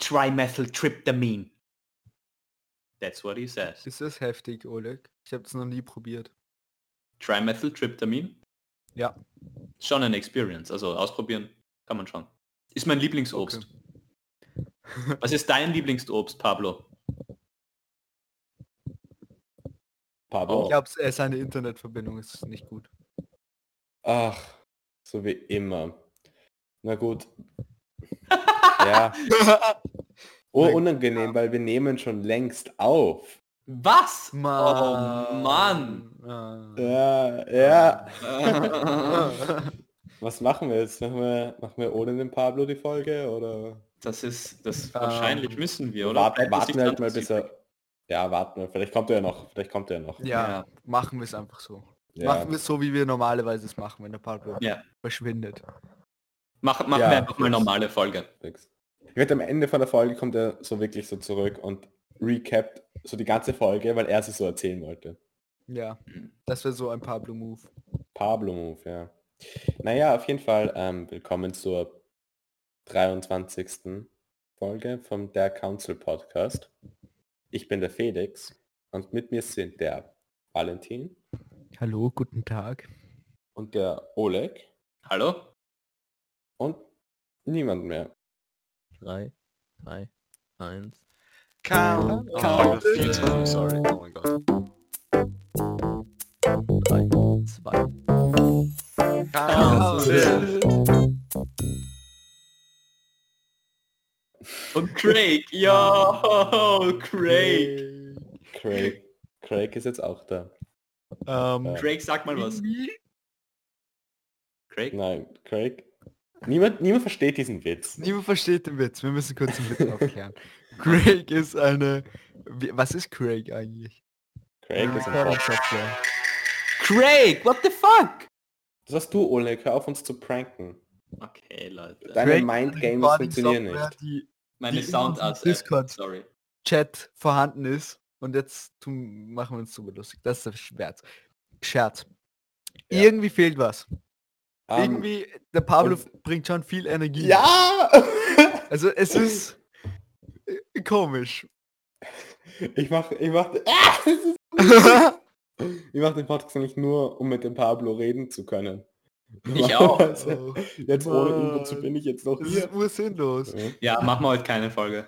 Trimethyltryptamine. That's what he says. Ist das heftig, Oleg? Ich habe es noch nie probiert. Trimethyltryptamine? Ja. Schon eine Experience. Also ausprobieren kann man schon. Ist mein Lieblingsobst. Was ist dein Lieblingsobst, Pablo? Pablo. Ich glaube, seine Internetverbindung ist nicht gut. Ach, so wie immer. Na gut. Ja. Oh, unangenehm, weil wir nehmen schon längst auf. Was? Mann. Oh Mann. Ah. Ja, ja. Was machen wir jetzt? Machen wir, machen wir ohne den Pablo die Folge oder Das ist, das wahrscheinlich müssen wir, oder? warten, warten halt mal bis er. Ja, warten wir. Vielleicht kommt er ja noch. Vielleicht kommt er ja noch. Ja, Ja. machen wir es einfach so. Ja. Machen wir es so, wie wir normalerweise es machen, wenn der Pablo. Ja. verschwindet. Mach, machen Ja, wir einfach mal normale Folge. Fix. Ich werde am Ende von der Folge kommt er so wirklich so zurück und recapt so die ganze Folge, weil er sie so erzählen wollte. Ja, das wäre so ein Pablo-Move. Pablo Move, ja. Naja, auf jeden Fall ähm, willkommen zur 23. Folge vom Der Council Podcast. Ich bin der Felix und mit mir sind der Valentin Hallo, guten Tag. und der Oleg Hallo? und niemand mehr. 3, 2, 1. Count, Oh, count. sorry. Oh mein Gott. 3, 2. Und Craig, yo, Craig. Craig. Craig ist jetzt auch da. Ähm, Craig, sag mal was. Craig? Nein, Craig. Niemand, niemand versteht diesen Witz. Niemand versteht den Witz. Wir müssen kurz den Witz aufklären. Craig ist eine... Was ist Craig eigentlich? Craig ist ein. Software. Craig, what the fuck? Das hast du, Oleg. Hör auf uns zu pranken. Okay, Leute. Deine Craig Mind ist eine Games Recording-Software, funktionieren nicht. Die Meine die in Sound unserem App. Discord- Sorry. Chat vorhanden ist. Und jetzt tun, machen wir uns super lustig. Das ist der Scherz. Scherz. Ja. Irgendwie fehlt was. Ähm, Irgendwie, der Pablo bringt schon viel Energie. ja! Also es ist komisch. ich mach, ich mach, ah, das ich mach den Podcast eigentlich nur, um mit dem Pablo reden zu können. Ich auch. Normalerweise- Jetzt ohne ihn, Mann. wozu bin ich jetzt noch Das hier? ist ursinnlos. Ja, machen wir heute keine Folge.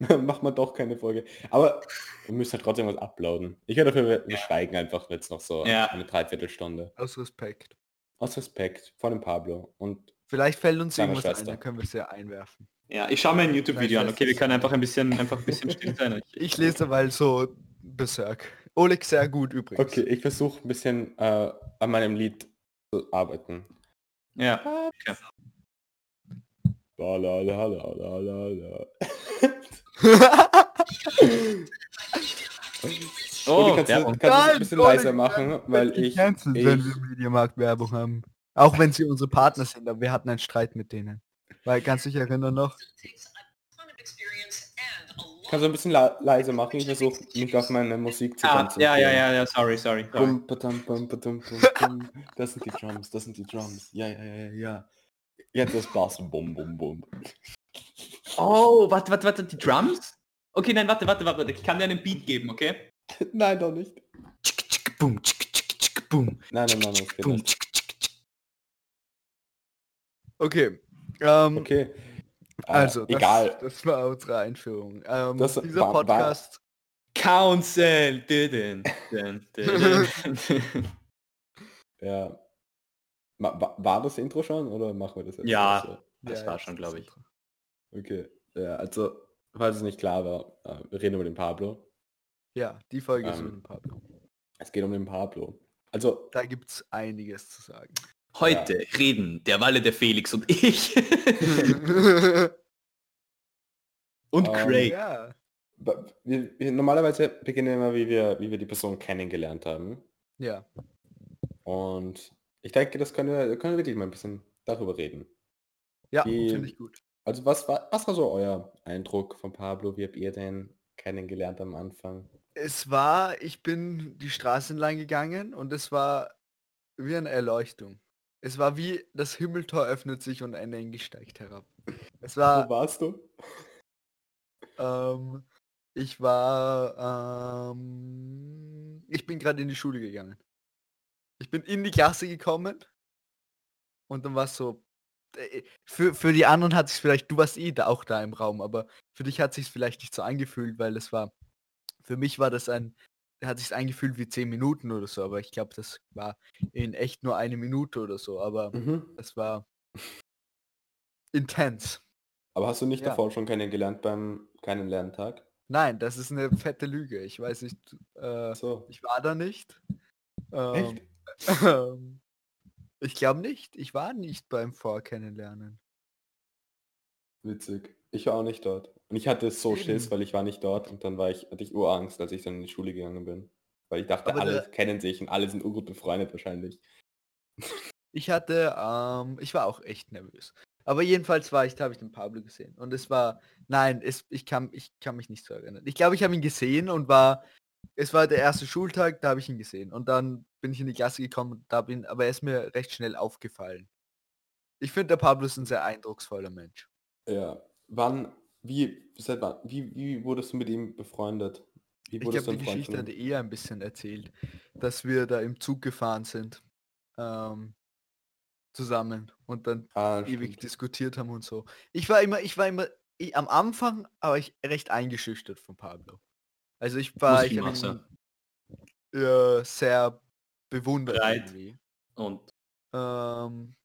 Ja, Macht man doch keine Folge. Aber wir müssen halt trotzdem was uploaden. Ich höre dafür, wir, wir schweigen einfach jetzt noch so Ja. eine Dreiviertelstunde. Aus Respekt. Aus Respekt vor dem Pablo. Und Vielleicht fällt uns irgendwas ein, Schwester. dann können wir es ja einwerfen. Ja, ich schaue mir ein YouTube-Video an. Okay, wir können einfach ein bisschen, einfach ein bisschen still sein. Ich lese weil so Berserk. Oleg sehr gut übrigens. okay, ich versuche ein bisschen äh, an meinem Lied zu arbeiten. Ja. Okay. Oh, kannst du, Werbung. kannst du es ein Nein, bisschen Oleg, leiser machen, weil ich, gecancelt, ich wenn wir Mediamarkt Werbung haben. Auch wenn sie unsere Partner sind, aber wir hatten einen Streit mit denen. Weil, kannst du dich erinnern noch? kannst du ein bisschen la leiser machen. Ich versuche mich auf meine Musik zu Ah, konzentrieren. ja, ja, ja, ja, sorry, sorry. sorry. Bum, badum, bum, badum, bum, bum. Das sind die Drums, das sind die Drums. Ja, ja, ja, ja. Jetzt das Bass. Bum, bum, bum. Oh, warte, warte, warte, die Drums? Okay, nein, warte, warte, warte. Ich kann dir einen Beat geben, okay? Nein, doch nicht. Tschick, tschick, boom, tschick, tschick, tschick, boom. Nein, nein, nein, das geht Boom, nicht. tschick, tschick, tschick. Okay. Ähm, Okay. Äh, Also, das, egal. das war unsere Einführung. Ähm, Das dieser war- war- Podcast, Council. Dün, dün, dün, dün. Ja. Ma- wa- War das Intro schon oder machen wir das jetzt? Ja. Also, Das Ja, war schon, glaube ich. Okay. Ja, also, falls es nicht klar war, äh, wir reden über den Pablo. Ja, die Folge ist Ähm. mit dem Pablo. Es geht um den Pablo. Also, Da gibt es einiges zu sagen. Heute reden der Walle, der Felix und ich. und Ähm, Craig. ja. wir, wir, normalerweise beginnen wir immer, wie wir, wie wir die Person kennengelernt haben. Ja. Und ich denke, das können wir, können wir wirklich mal ein bisschen darüber reden. Ja, finde ich gut. Also was war, was war so euer Eindruck von Pablo? Wie habt ihr den kennengelernt am Anfang? Es war, ich bin die Straße entlang gegangen und es war wie eine Erleuchtung. Es war wie das Himmeltor öffnet sich und ein Engel steigt herab. Es Wo war warst du? Ähm, ich war, ähm, ich bin gerade in die Schule gegangen. Ich bin in die Klasse gekommen und dann war es so, äh, für, für die anderen hat sich vielleicht, du warst eh da, auch da im Raum, aber für dich hat sich vielleicht nicht so angefühlt, weil es war, für mich war das ein, hat sich angefühlt wie zehn Minuten oder so, aber ich glaube, das war in echt nur eine Minute oder so, aber Mhm. es war intens. Aber hast du nicht Ja. davor schon kennengelernt beim keinen Lerntag? Nein, das ist eine fette Lüge. Ich weiß nicht, äh, So. ich war da nicht. Echt? Ähm, ich glaube nicht. Ich war nicht beim Vorkennenlernen. Witzig. Ich war auch nicht dort. Und ich hatte so. Schiss, weil ich war nicht dort und dann war ich, hatte ich Urangst, als ich dann in die Schule gegangen bin. Weil ich dachte, Aber alle der- kennen sich und alle sind urgut befreundet wahrscheinlich. Ich hatte, ähm, ich war auch echt nervös. Aber jedenfalls war ich, da habe ich den Pablo gesehen. Und es war, nein, es, ich, kann, ich kann mich nicht so erinnern. Ich glaube, ich habe ihn gesehen und war, es war der erste Schultag, da habe ich ihn gesehen. Und dann bin ich in die Klasse gekommen, da bin, aber er ist mir recht schnell aufgefallen. Ich finde, der Pablo ist ein sehr eindrucksvoller Mensch. Ja. Wann, wie, seit wann, wie, wie wurdest du mit ihm befreundet? Ich glaube, die Geschichte hat er eher ein bisschen erzählt, dass wir da im Zug gefahren sind. Ähm, zusammen und dann Ah, ewig stimmt. diskutiert haben und so. Ich war immer, ich war immer, ich, am Anfang aber ich recht eingeschüchtert von Pablo. Also ich war, ich ihn, äh, sehr bewundert. Und Ähm,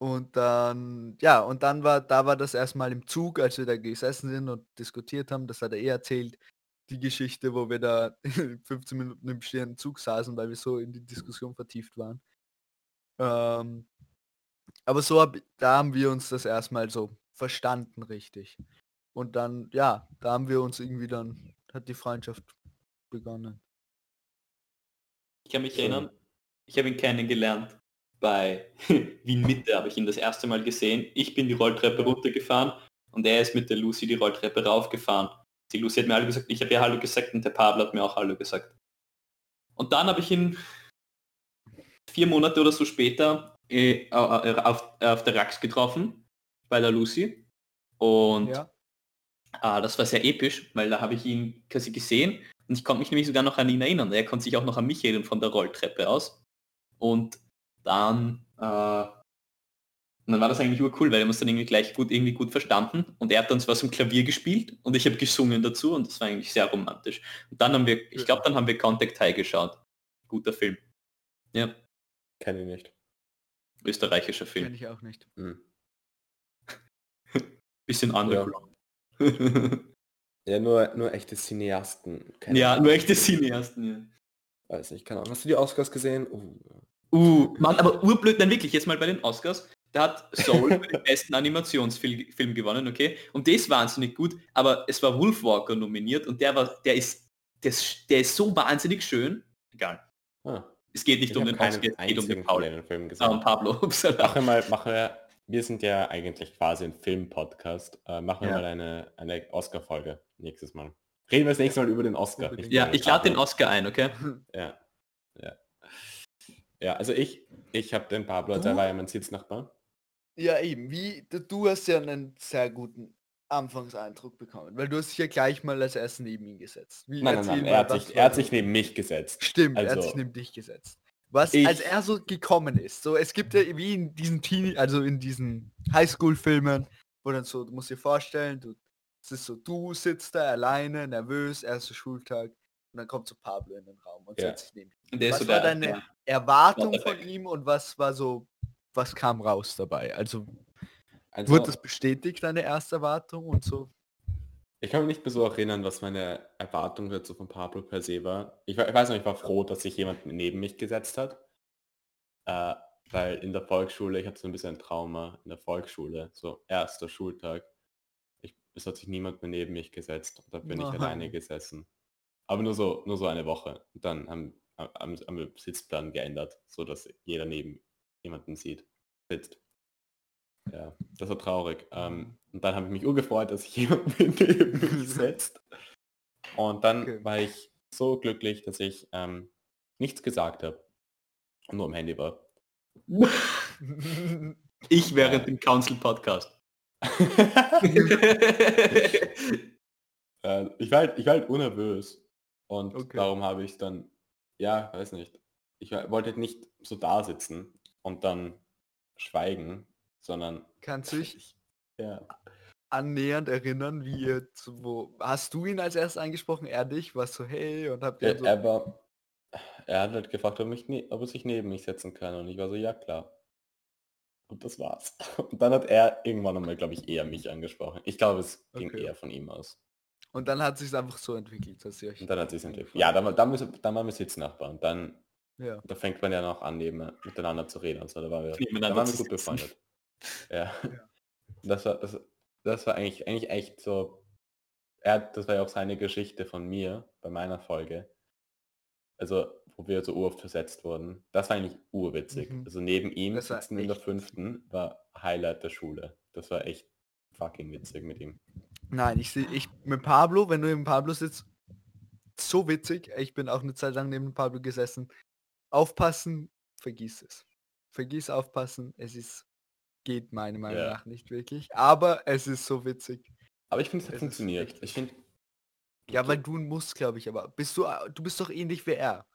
und dann, ja, und dann war, da war das erstmal im Zug, als wir da gesessen sind und diskutiert haben, das hat er eh erzählt, die Geschichte, wo wir da 15 Minuten im stehenden Zug saßen, weil wir so in die Diskussion vertieft waren. Ähm, aber so hab, da haben wir uns das erstmal so verstanden richtig. Und dann, ja, da haben wir uns irgendwie dann, hat die Freundschaft begonnen. ich kann mich erinnern, ich habe ihn kennengelernt bei Wien Mitte, habe ich ihn das erste Mal gesehen. Ich bin die Rolltreppe runtergefahren und er ist mit der Lucy die Rolltreppe raufgefahren. Die Lucy hat mir Hallo gesagt, ich habe ihr Hallo gesagt und der Pablo hat mir auch Hallo gesagt. Und dann habe ich ihn vier Monate oder so später äh, äh, auf, auf der Rax getroffen, bei der Lucy. Und Ja. Ah, das war sehr episch, weil da habe ich ihn quasi gesehen und ich konnte mich nämlich sogar noch an ihn erinnern. Er konnte sich auch noch an mich erinnern von der Rolltreppe aus. Und dann, äh, und dann war das eigentlich urcool, weil wir haben uns dann irgendwie gleich gut, irgendwie gut verstanden. Und er hat dann zwar zum Klavier gespielt und ich habe gesungen dazu und das war eigentlich sehr romantisch. Und dann haben wir, ich glaube, dann haben wir Contact High geschaut. Guter Film. Ja, Kenne ich nicht. österreichischer Film. ich auch nicht. Hm. Bisschen underground. Ja, nur, nur echte Cineasten. Keine ja, Ahnung. nur echte Cineasten, ja. Weiß nicht, keine Ahnung. Hast du die Oscars gesehen? Uh. Uh, Mann, aber urblöd, nein wirklich, jetzt mal bei den Oscars, da hat Soul für den besten Animationsfilm Film gewonnen, okay? Und der ist wahnsinnig gut, aber es war Wolfwalker nominiert und der war, der ist, der ist, der ist so wahnsinnig schön. Egal. Ah, Es geht nicht ich um den Oscar, es geht um den Paul. den Filmen Ah, gesehen. um Pablo. Wir mal, machen wir, wir sind ja eigentlich quasi ein Film-Podcast. Äh, machen wir Ja. mal eine, eine Oscar-Folge nächstes Mal. Reden wir das nächste Mal über den Oscar. Ja, ich lade den. Oscar ein, okay? Ja. Ja. Ja, also ich, ich habe den Pablo, also Du? er war ja mein Sitznachbar. Ja, eben. Wie, du- hast ja einen sehr guten Anfangseindruck bekommen, weil du hast dich ja gleich mal als erstes neben ihn gesetzt. Wie, Nein, nein, nein, er hat, sich, er hat sich neben mich gesetzt. Stimmt, er hat also- sich neben dich gesetzt. Was, Ich- als er so gekommen ist, so es gibt ja wie in diesen Teenie, also in diesen Highschool-Filmen, wo dann so, du musst dir vorstellen, du, es ist so, du sitzt da alleine, nervös, erster Schultag, und dann kommt so Pablo in den Raum und Ja. setzt sich neben ist Was so war deine der Erwartung von ihm und was war so, was kam raus dabei? Also Also, wurde das bestätigt, deine erste Erwartung und so? ich kann mich nicht mehr so erinnern, was meine Erwartung dazu von Pablo per se war. Ich, war- ich weiß noch, ich war froh, dass sich jemand neben mich gesetzt hat. Äh, weil in der Volksschule, ich hatte so ein bisschen ein Trauma in der Volksschule, so erster Schultag. Ich, es hat sich niemand mehr neben mich gesetzt. Da bin ich Nein. alleine gesessen. Aber nur so, nur so eine Woche. Und dann haben, haben, haben wir Sitzplan geändert, so dass jeder neben jemanden sieht, sitzt. Ja, das war traurig. Ähm, und dann habe ich mich urgefreut, dass sich jemand neben mich setzt. Und dann Okay. war ich so glücklich, dass ich ähm, nichts gesagt habe. Und nur am Handy war. ich während dem Council Podcast. Äh, ich, war halt, ich war halt unnervös. Und Okay. darum habe ich dann, ja, weiß nicht. Ich wollte nicht so da sitzen und dann schweigen, sondern Kannst du dich ich, ja. annähernd erinnern, wie ihr zu, wo hast du ihn als erstes angesprochen, er dich, was so hey und habt ihr Er, so, er war, er hat halt gefragt, ob, mich ne, ob er sich neben mich setzen kann und ich war so, ja klar. Und das war's. Und dann hat er irgendwann einmal, glaube ich, eher mich angesprochen. Ich glaube, es ging Okay. eher von ihm aus. Und dann hat sich einfach so entwickelt, dass ihr euch Und dann hat sie es entwickelt. Ja, dann, war- dann, müssen- dann waren wir Sitznachbarn. Dann, ja. da fängt man ja noch an, neben, miteinander zu reden. Und so, da waren wir, da waren wir gut befreundet. Ja. Ja. Das war, das, das war eigentlich, eigentlich echt so, er, das war ja auch seine Geschichte von mir bei meiner Folge. Also, wo wir so oft versetzt wurden. Das war eigentlich urwitzig. Mhm. Also neben ihm Das war sitzen in der fünften war Highlight der Schule. Das war echt fucking witzig mit ihm. Nein, ich sehe ich mit Pablo, wenn du neben Pablo sitzt, so witzig. Ich bin auch eine Zeit lang neben Pablo gesessen. Aufpassen, vergiss es. Vergiss aufpassen, es ist geht meiner Meinung Ja. nach nicht wirklich, aber es ist so witzig. Aber ich finde, es funktioniert. Ich finde, Ja, weil du musst, glaube ich, aber bist du du bist doch ähnlich wie er.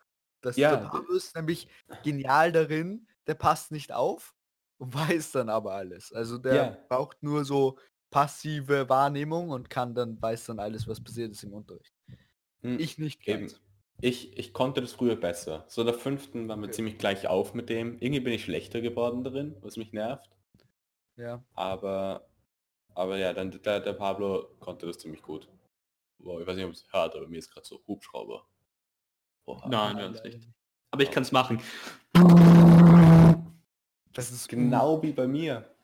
Das Ja. der Pablo ist nämlich genial darin, der passt nicht auf und weiß dann aber alles. Also der Ja. braucht nur so passive Wahrnehmung und kann dann weiß dann alles, was passiert ist im Unterricht. hm, Ich nicht Eben. ganz. Ich, ich konnte das früher besser. So der fünften waren wir Okay. ziemlich gleich auf mit dem. Irgendwie bin ich schlechter geworden darin, was mich nervt. Ja. Aber, aber ja, dann der, der Pablo konnte das ziemlich gut. Boah, ich weiß nicht, ob es hört, aber mir ist gerade so Hubschrauber. Oha. Nein, Nein, wir uns nicht. Aber ich kann es machen. Das ist Genau wie bei mir.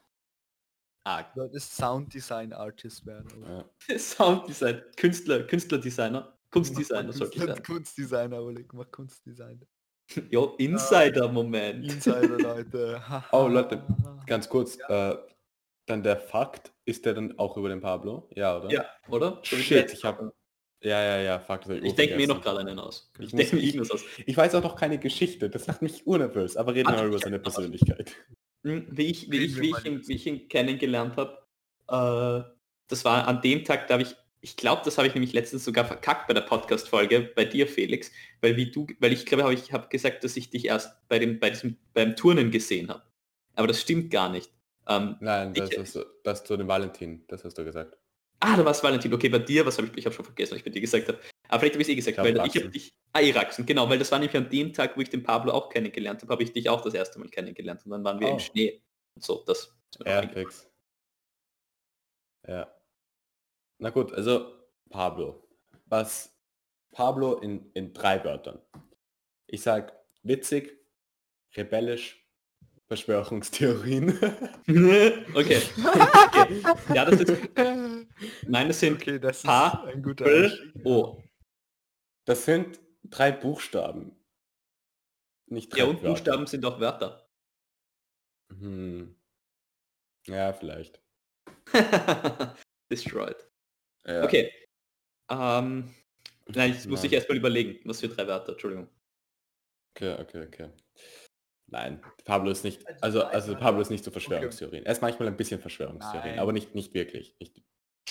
Ah, Du solltest Sounddesign Artist werden. oder? Ja. Sounddesign, Künstler, Künstlerdesigner, Kunstdesigner sollte ich sagen. Kunstdesigner, Oleg, mach Kunstdesigner. Jo, Insider-Moment. Insider, Leute. Oh, Leute, Ganz kurz, äh, dann der Fakt, ist der dann auch über den Pablo? Ja, oder? Ja, oder? So Shit, ich hab- Mal. Ja, ja, ja, Fakt. hab Ich denke mir noch gerade einen aus. Ich Ich denke mir ich- irgendwas aus. Ich weiß auch noch keine Geschichte, das macht mich unnervös, aber reden wir mal über ich seine. Persönlichkeit. Hm, Wie ich, wie ich, wie ich, ihn, wie ich ihn kennengelernt habe, äh, das war an dem Tag, da habe ich, ich glaube, das habe ich nämlich letztens sogar verkackt bei der Podcast-Folge bei dir, Felix, weil wie du, weil ich glaube, habe ich habe gesagt, dass ich dich erst bei dem, bei diesem, beim Turnen gesehen habe. Aber das stimmt gar nicht. Ähm, Nein, das Ich- ist das zu dem Valentin, das hast du gesagt. Ah, da war es Valentin. Okay, bei dir, was habe ich, ich habe schon vergessen, was ich bei dir gesagt habe. Aber vielleicht habe ich es eh gesagt, Ich glaub, weil ich Raxen. habe dich, ah, Iraxen, genau, weil das war nämlich an dem Tag, wo ich den Pablo auch kennengelernt habe, habe ich dich auch das erste Mal kennengelernt und dann waren wir Oh. im Schnee. Und so, das ist Ja. Ja. Na gut, also Pablo. Was Pablo in, in drei Wörtern. Ich sag witzig, rebellisch, Verschwörungstheorien. okay. okay. Ja, das ist, meine sind Okay, das ist H, ein guter L. O. Das sind drei Buchstaben. Nicht drei Ja, und Wörter. Buchstaben sind auch Wörter. Hm. Ja, vielleicht. Destroyed. Ja. Okay. Ähm, nein, jetzt muss ich Nein. erstmal überlegen, was für drei Wörter, Entschuldigung. Okay, okay, okay. Nein, Pablo ist nicht, also, also Pablo ist nicht so Verschwörungstheorien. Er ist manchmal ein bisschen Verschwörungstheorien, Nein. aber nicht, nicht wirklich. Nicht,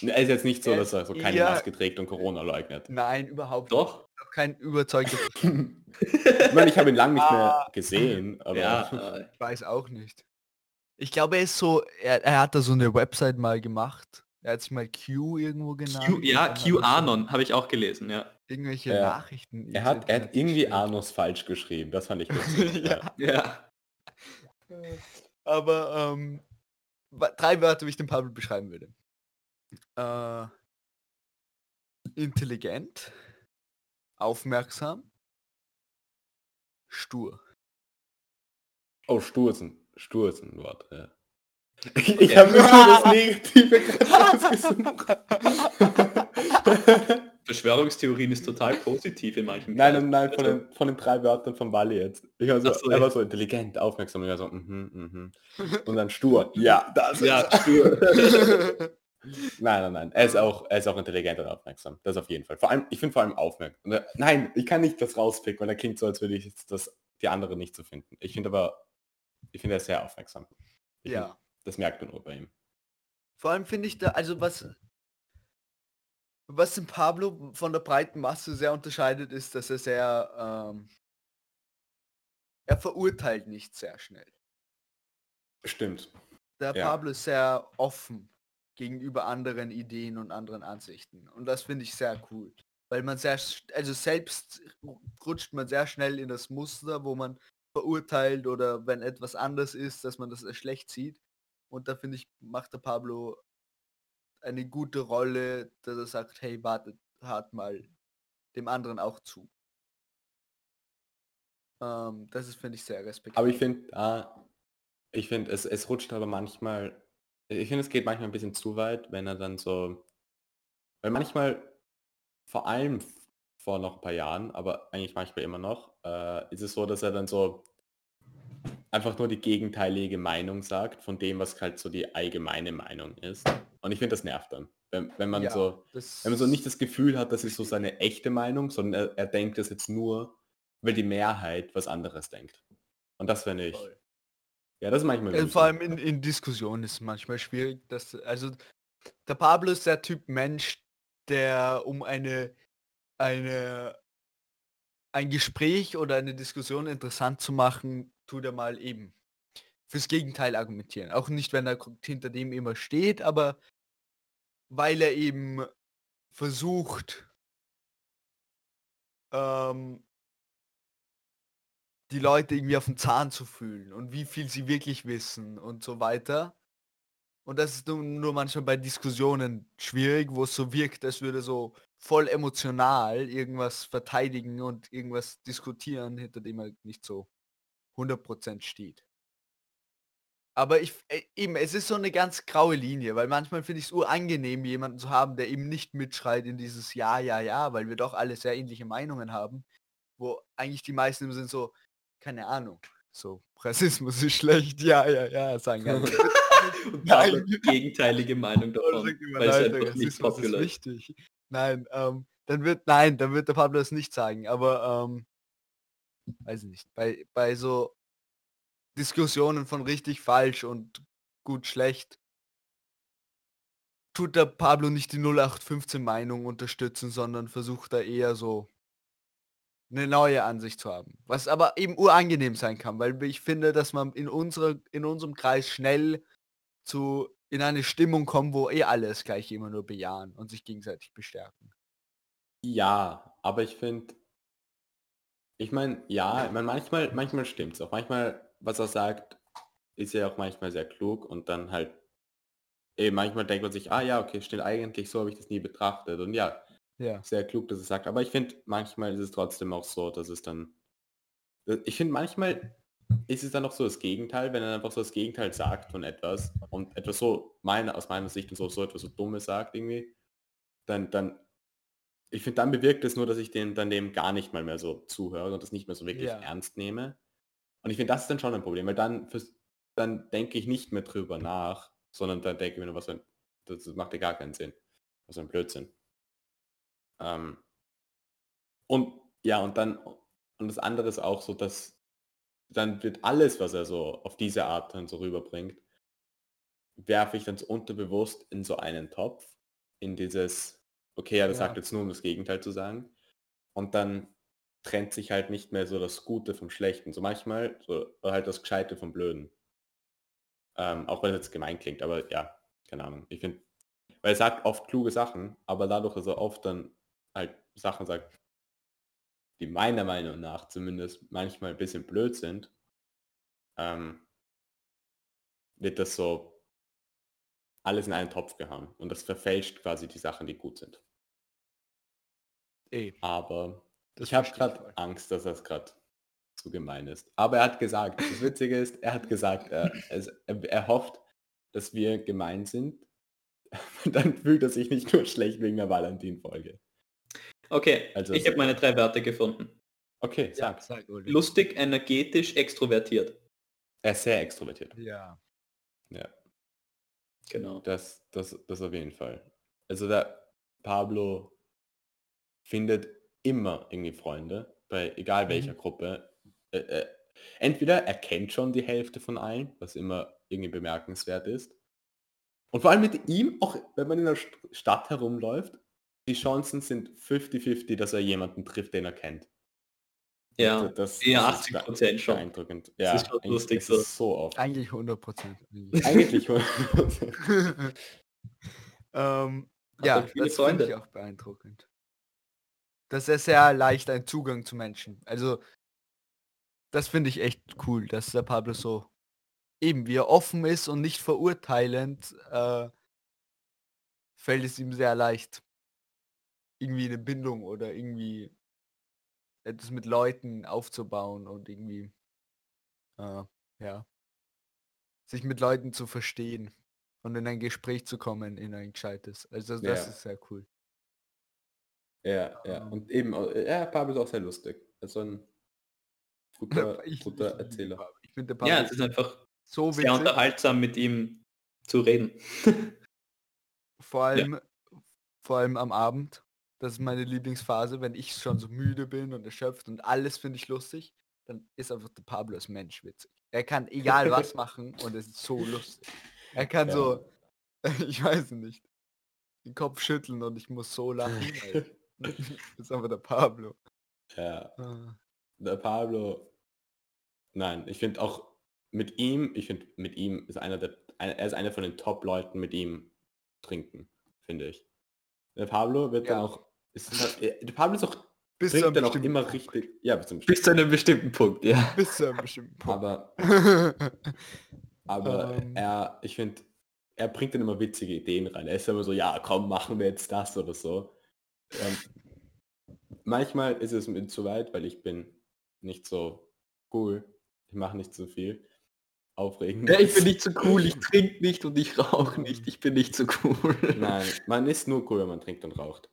er ist jetzt nicht so, dass er so keine Maske trägt und Corona leugnet. Nein, überhaupt Doch? noch kein überzeugter. ich meine, ich habe ihn lange nicht mehr Ah. gesehen, aber ja, äh, Ich weiß auch nicht. Ich glaube, er ist so, er, er hat da so eine Website mal gemacht. Er hat sich mal Q irgendwo genannt. Q, ja, so QAnon habe ich auch gelesen, ja. Irgendwelche Ja. Nachrichten. er hat, er hat irgendwie gestellt. Anus falsch geschrieben. Das fand ich lustig. ja. Ja. Aber ähm, drei Wörter, wie ich den Pablo beschreiben würde. Äh, intelligent, aufmerksam, stur. Oh, stur ist ein, stur ist ein Wort, ja. Ich, ich habe nur das Negative gerade. Verschwörungstheorien ist total positiv in manchen Nein, nein, nein, von Also, den, von den drei Wörtern von Wally jetzt. Ich war so, so, er war so intelligent, aufmerksam, und ich war so, mhm, mhm. Und dann stur. Ja, das Ja, ist stur. Nein, nein, nein. Er ist auch, er ist auch intelligent und aufmerksam. Das auf jeden Fall. Vor allem, ich finde vor allem aufmerksam. Äh, Nein, ich kann nicht das rauspicken, weil er klingt so, als würde ich jetzt das, die andere nicht so finden. Ich finde aber, ich finde er sehr aufmerksam. Ich ja. Das merkt man nur bei ihm. Vor allem finde ich da, also was, Was den Pablo von der breiten Masse sehr unterscheidet, ist, dass er sehr, ähm, er verurteilt nicht sehr schnell. Stimmt. Der Ja. Pablo ist sehr offen gegenüber anderen Ideen und anderen Ansichten. Und das finde ich sehr cool. Weil man sehr, also selbst rutscht man sehr schnell in das Muster, wo man verurteilt oder wenn etwas anders ist, dass man das schlecht sieht. Und da finde ich, macht der Pablo eine gute Rolle, dass er sagt, hey, wartet, hart mal dem anderen auch zu. Ähm, das ist, finde ich, sehr respektabel. Aber ich finde, ah, ich finde, es, es rutscht aber manchmal, ich finde, es geht manchmal ein bisschen zu weit, wenn er dann so, weil manchmal, vor allem vor noch ein paar Jahren, aber eigentlich manchmal immer noch, äh, ist es so, dass er dann so einfach nur die gegenteilige Meinung sagt von dem, was halt so die allgemeine Meinung ist. Und ich finde, das nervt dann. Wenn, wenn man Ja, so, wenn man so nicht das Gefühl hat, das ist so seine echte Meinung, sondern er, er denkt das jetzt nur, weil die Mehrheit was anderes denkt. Und das finde ich, Voll. ja, das ist manchmal Also mühsam. vor allem in, in Diskussionen ist es manchmal schwierig, dass also der Pablo ist der Typ Mensch, der um eine eine ein Gespräch oder eine Diskussion interessant zu machen, tut er mal eben fürs Gegenteil argumentieren. Auch nicht, wenn er hinter dem immer steht, aber weil er eben versucht, ähm, die Leute irgendwie auf den Zahn zu fühlen und wie viel sie wirklich wissen und so weiter. Und das ist nur, nur manchmal bei Diskussionen schwierig, wo es so wirkt, als würde so voll emotional irgendwas verteidigen und irgendwas diskutieren, hinter dem er nicht so 100% steht. Aber ich, äh, eben, es ist so eine ganz graue Linie, weil manchmal finde ich es urangenehm, jemanden zu haben, der eben nicht mitschreit in dieses Ja, ja, ja, weil wir doch alle sehr ähnliche Meinungen haben, wo eigentlich die meisten sind so, keine Ahnung, so, Rassismus ist schlecht, ja, ja, ja, sagen alle. Nein. Gegenteilige Meinung davon, weil es nein, einfach nicht Rassismus ist popular ist. wichtig. Nein, ähm, dann wird, nein, dann wird der Pablo das nicht sagen, aber, ähm, weiß ich nicht, bei, bei so Diskussionen von richtig falsch und gut schlecht tut der Pablo nicht die 0815 Meinung unterstützen, sondern versucht da eher so eine neue Ansicht zu haben. Was aber eben urangenehm sein kann, weil ich finde, dass man in unserer, in unserem Kreis schnell zu in eine Stimmung kommt, wo eh alle das gleiche immer nur bejahen und sich gegenseitig bestärken. Ja, aber ich finde, ich meine, ja, ich mein, manchmal, manchmal stimmt es auch. Manchmal, was er sagt, ist ja auch manchmal sehr klug und dann halt, eben manchmal denkt man sich, ah ja, okay, stimmt eigentlich, so habe ich das nie betrachtet. Und ja, Ja. sehr klug, dass er sagt. Aber ich finde, manchmal ist es trotzdem auch so, dass es dann, ich finde, manchmal ist es dann auch so das Gegenteil, wenn er einfach so das Gegenteil sagt von etwas und etwas so, meine, aus meiner Sicht und so, so etwas so Dummes sagt irgendwie, dann, dann, ich finde, dann bewirkt es nur, dass ich den dann eben gar nicht mal mehr so zuhöre und das nicht mehr so wirklich Ja. ernst nehme. Und ich finde, das ist dann schon ein Problem, weil dann, fürs, dann denke ich nicht mehr drüber nach, sondern dann denke ich mir nur, was für ein, das macht ja gar keinen Sinn. Was für ein Blödsinn. Ähm, und ja, und dann, und das andere ist auch so, dass dann wird alles, was er so auf diese Art dann so rüberbringt, werfe ich dann so unterbewusst in so einen Topf, in dieses, okay, ja, das Ja. sagt jetzt nur, um das Gegenteil zu sagen. Und dann trennt sich halt nicht mehr so das Gute vom Schlechten. So manchmal so halt das Gescheite vom Blöden. Ähm, auch wenn es jetzt gemein klingt, aber ja, keine Ahnung. Ich finde, weil er sagt oft kluge Sachen, aber dadurch, dass er oft dann halt Sachen sagt, die meiner Meinung nach zumindest manchmal ein bisschen blöd sind, ähm, wird das so alles in einen Topf gehauen und das verfälscht quasi die Sachen, die gut sind. Eh, Aber das ich habe gerade. Angst, dass das gerade zu gemein ist. Aber er hat gesagt, das Witzige ist, er hat gesagt, er, er, er hofft, dass wir gemein sind. Dann fühlt er sich nicht nur schlecht wegen der Valentin-Folge. Okay, Also ich habe meine drei Wörter gefunden. Okay, Ja, sag. sag, Uli. Lustig, energetisch, extrovertiert. Er ist sehr extrovertiert. Ja. Ja, Genau. das, das, das auf jeden Fall. Also der Pablo findet immer irgendwie Freunde, bei egal welcher Gruppe. Äh, äh, entweder er kennt schon die Hälfte von allen, was immer irgendwie bemerkenswert ist. Und vor allem mit ihm, auch wenn man in der St- Stadt herumläuft, die Chancen sind 50-50, dass er jemanden trifft, den er kennt. Ja, Also das, eher das ist 80% schon. Beeindruckend. Das Ja, ist schon eigentlich- lustig so. ist so oft. Eigentlich 100 Prozent. Eigentlich 100%. ähm, Hat ja, das finde ich Freunde? auch beeindruckend. Das ist sehr leicht ein Zugang zu Menschen. Also, das finde ich echt cool, dass der Pablo so eben, wie er offen ist und nicht verurteilend, äh, fällt es ihm sehr leicht, irgendwie eine Bindung oder irgendwie etwas mit Leuten aufzubauen und irgendwie, äh, ja, sich mit Leuten zu verstehen und in ein Gespräch zu kommen, in ein gescheites. Also das Ja. ist sehr cool. Ja, ja. Ähm. Und eben, äh, ja, Pablo ist auch sehr lustig. Also ein guter, Ich- guter ich liebe Erzähler. Ich finde Pablo Ja, es ist einfach so sehr witzig. unterhaltsam mit ihm zu reden. Vor allem, vor allem am Abend. Das ist meine Lieblingsphase, wenn ich schon so müde bin und erschöpft und alles finde ich lustig, dann ist einfach der Pablo als Mensch witzig. Er kann egal was machen und es ist so lustig. Er kann Ja. so, ich weiß nicht, den Kopf schütteln und ich muss so lachen. Das ist einfach der Pablo. Ja, Ah. der Pablo. Nein, ich finde auch mit ihm, ich finde mit ihm ist einer der, er ist einer von den Top-Leuten mit ihm trinken, finde ich. Der Pablo wird dann Ja. auch, ist halt, äh, der Pablo ist auch, Bis zu bringt einem dann auch bestimmten immer Punkt. richtig, ja, bis zum Bis zu einem bestimmten Punkt, ja. Bis zu einem bestimmten Punkt. aber, aber Ähm. er, ich finde, er bringt dann immer witzige Ideen rein. Er ist immer so, ja, komm, machen wir jetzt das oder so. Ähm, manchmal ist es mir zu weit, weil ich bin nicht so cool. Ich mache nicht so viel. Aufregend. Ja, ich bin nicht so cool, ich trinke nicht und ich rauche nicht, ich bin nicht so cool. Nein, man ist nur cool, wenn man trinkt und raucht.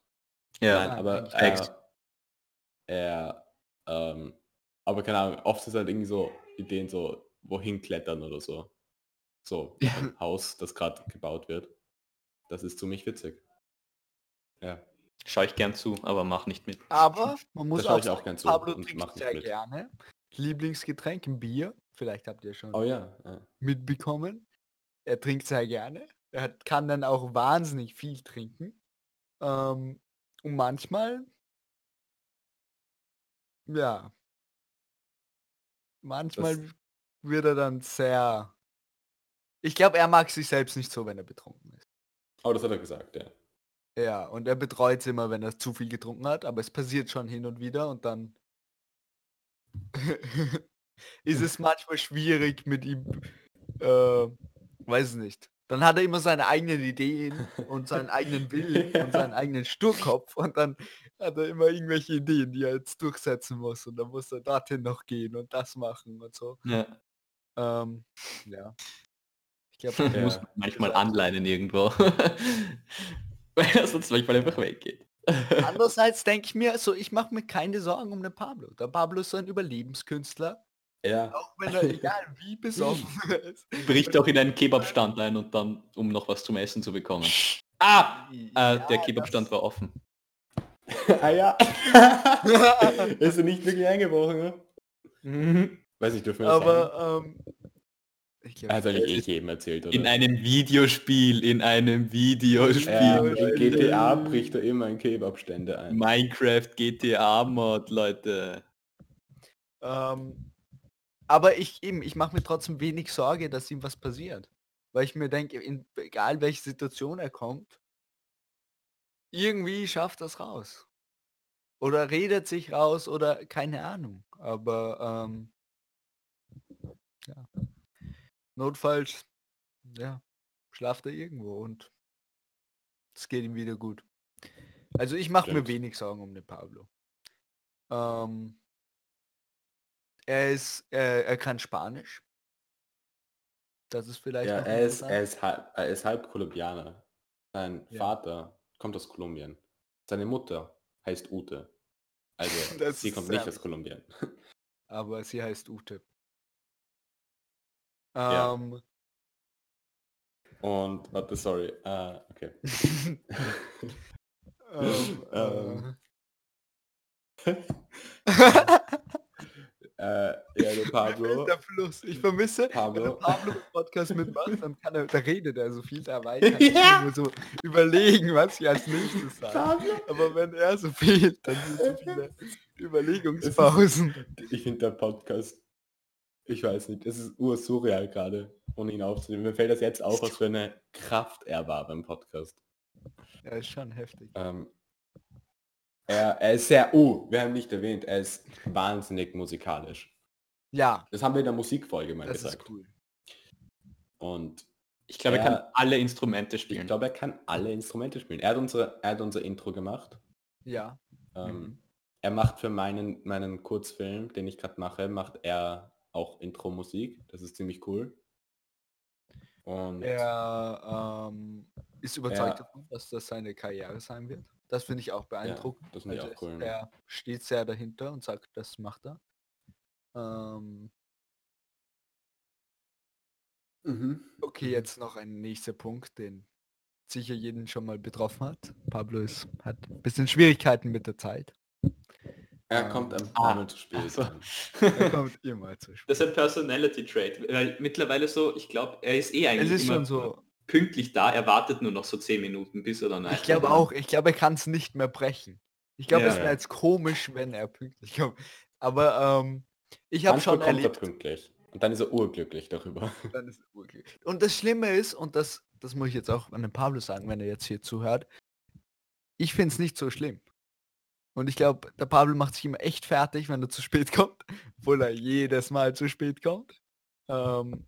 Ja, Nein, aber Facts. er, er ähm, aber keine Ahnung, oft ist halt irgendwie so Ideen so, wohin klettern oder so. So, ein Haus, das gerade gebaut wird. Das ist zu mich witzig. Ja, Schau ich gern zu, aber mach nicht mit. Aber man muss Das schaue auch, ich auch sagen, gern zu Pablo und trinkt sehr mit. gerne. Lieblingsgetränk ein Bier. Vielleicht habt ihr schon oh ja. ja. mitbekommen. Er trinkt sehr gerne. Er hat, kann dann auch wahnsinnig viel trinken. Ähm, und manchmal, ja, manchmal wird er dann sehr. Ich glaube, er mag sich selbst nicht so, wenn er betrunken ist. Oh, das hat er gesagt, ja. Ja, und er betreut es immer, wenn er zu viel getrunken hat, aber es passiert schon hin und wieder und dann ist es manchmal schwierig mit ihm, äh, weiß nicht. Dann hat er immer seine eigenen Ideen und seinen eigenen Willen und seinen eigenen Sturkopf und dann hat er immer irgendwelche Ideen, die er jetzt durchsetzen muss und dann muss er dorthin noch gehen und das machen und so. Ja. Ähm, ja. Ich glaube, Ja. muss manchmal anleinen irgendwo. Weil er sonst manchmal einfach weggeht. Andererseits denke ich mir, so ich mache mir keine Sorgen um den Pablo. Der Pablo ist so ein Überlebenskünstler, Ja, auch wenn er egal wie besoffen ist. Bricht auch in einen Kebabstand ein und dann, um noch was zum Essen zu bekommen. Ah! Äh, Ja, der Kebabstand war offen. ah ja. ist er nicht wirklich eingebrochen, ne? Mhm. Weiß nicht, dürfen wir das sagen? Aber ähm, ich glaub, Er hat eigentlich eh jedem erzählt, oder? In einem Videospiel, in einem Videospiel. ja, Spiel. in GTA bricht er immer in Kebabstände ein. Minecraft GTA Mod, Leute. ähm, aber ich eben, ich mache mir trotzdem wenig Sorge, dass ihm was passiert. Weil ich mir denke, in, egal welche Situation er kommt, irgendwie schafft das raus. Oder redet sich raus oder keine Ahnung. Aber ähm, ja. Notfalls, ja, schlaft er irgendwo und es geht ihm wieder gut. Also ich mache mir wenig Sorgen um den Pablo. Ähm, er ist, er, er kann Spanisch. Das ist vielleicht Ja, er ist, er ist halb, er ist halb Kolumbianer. Sein Ja. Vater kommt aus Kolumbien. Seine Mutter heißt Ute. Also sie kommt nicht aus Kolumbien. aber sie heißt Ute. Ja. Ähm, Und warte, sorry. Äh, okay. ähm, Ähm. äh, äh, ja, der Pablo. Der Fluss. Ich vermisse, wenn der Pablo. Pablo im Podcast mitmacht, dann kann er, da redet er so viel, da kann ich Ja. nur so überlegen, was ich als nächstes sage. Pablo. Aber wenn er so fehlt, dann sind so viele Überlegungspausen. Ich finde der Podcast, ich weiß nicht, es ist ursurreal gerade, ohne ihn aufzunehmen. Mir fällt das jetzt auf, was für eine Kraft er war beim Podcast. Ja, ist schon heftig. Ähm, er, er ist sehr, oh, wir haben nicht erwähnt, er ist wahnsinnig musikalisch. Ja, Das haben wir in der Musikfolge mal das gesagt. ist cool. Und Ich glaube, er Ja. kann alle Instrumente ich spielen. glaube, er kann alle Instrumente spielen. Er hat, unsere, er hat unser Intro gemacht. Ja. Ähm, Mhm. Er macht für meinen, meinen Kurzfilm, den ich gerade mache, macht er auch Intro-Musik. Das ist ziemlich cool. Und Er ähm, ist überzeugt Ja. davon, dass das seine Karriere sein wird. Das finde ich auch beeindruckend. das finde ich Also auch cool. Er steht sehr dahinter und sagt, das macht er. Ähm, Mhm. okay, jetzt noch ein nächster Punkt, den sicher jeden schon mal betroffen hat. Pablo ist, hat ein bisschen Schwierigkeiten mit der Zeit. Er Ähm, kommt ein ah, paar Mal zu spät. ach so. Er kommt immer zu spät. Das ist ein Personality Trait, weil mittlerweile so, ich glaube, er ist eh Es eigentlich ist immer schon so. pünktlich da, er wartet nur noch so 10 Minuten, bis er dann Ich glaube auch, ich glaube, er kann es nicht mehr brechen. Ich glaube, Ja. es wäre jetzt komisch, wenn er pünktlich kommt. Aber ähm, ich habe schon kommt er erlebt, pünktlich. Und dann ist er urglücklich darüber. dann ist er urglücklich. Und das Schlimme ist, und das, das muss ich jetzt auch an den Pablo sagen, wenn er jetzt hier zuhört, ich finde es nicht so schlimm. Und ich glaube, der Pablo macht sich immer echt fertig, wenn er zu spät kommt, obwohl er jedes Mal zu spät kommt. Ähm,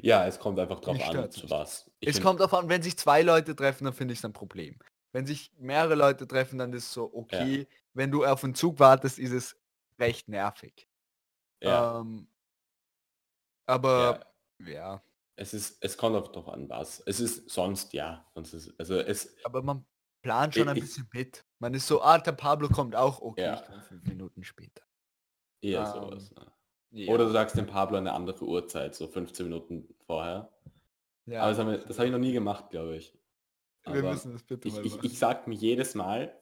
Ja, es kommt einfach drauf an, zu was. Ich es kommt davon, wenn sich zwei Leute treffen, dann finde ich es ein Problem. Wenn sich mehrere Leute treffen, dann ist es so okay. Wenn du auf einen Zug wartest, ist es recht nervig. ja, Ähm, aber ja, ja. es ist, es kommt auch drauf an, was. Es ist sonst ja. Sonst ist, also es, aber man plant schon ein Ich- bisschen mit. Man ist so, ah, der Pablo kommt auch, okay, Ja. ich komme fünf Minuten später. eher Ähm, sowas. Ne? Ja. Oder du sagst dem Pablo eine andere Uhrzeit, so 15 Minuten vorher. ja. Aber das, haben wir, das habe ich noch nie gemacht, glaube ich. wir Aber müssen das bitte ich, mal ich, ich sag mir jedes Mal,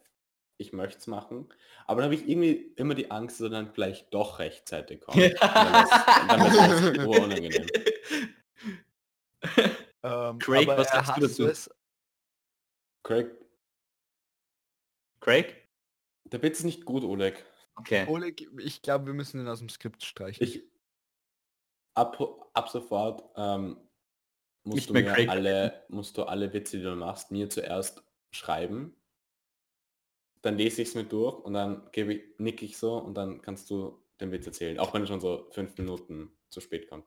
ich möchte es machen, aber dann habe ich irgendwie immer die Angst, dass er dann vielleicht doch rechtzeitig kommt. Und dann ist- urunangenehm. ähm, Craig, was sagst du dazu? Craig, Craig? der Witz ist nicht gut, Oleg. Okay. Oleg, ich glaube, wir müssen ihn aus dem Skript streichen. Ich ab, ab sofort ähm, musst Nicht du mir Craig. alle, musst du alle Witze, die du machst, mir zuerst schreiben. Dann lese ich es mir durch und dann gebe ich, nick ich so und dann kannst du den Witz erzählen, auch wenn er schon so fünf Minuten zu spät kommt.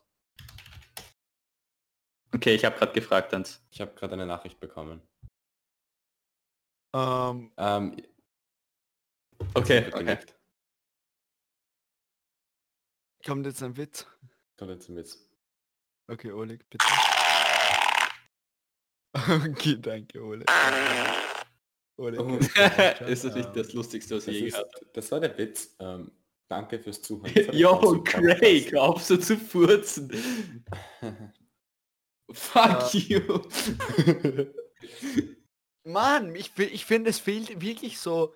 Okay, ich habe gerade gefragt, Hans. Ich habe gerade eine Nachricht bekommen. Ähm, Ähm, Okay, okay. kommt jetzt ein Witz? Kommt jetzt ein Witz. Okay, Oleg, bitte. Okay, danke, Oleg. Oleg. Oh. ist das nicht das Lustigste, was Das, ich je gehört habe? das war der Witz. Ähm, danke fürs Zuhören. Yo, Craig, auf so zu furzen. Fuck you. Mann, ich, ich finde, es fehlt wirklich so.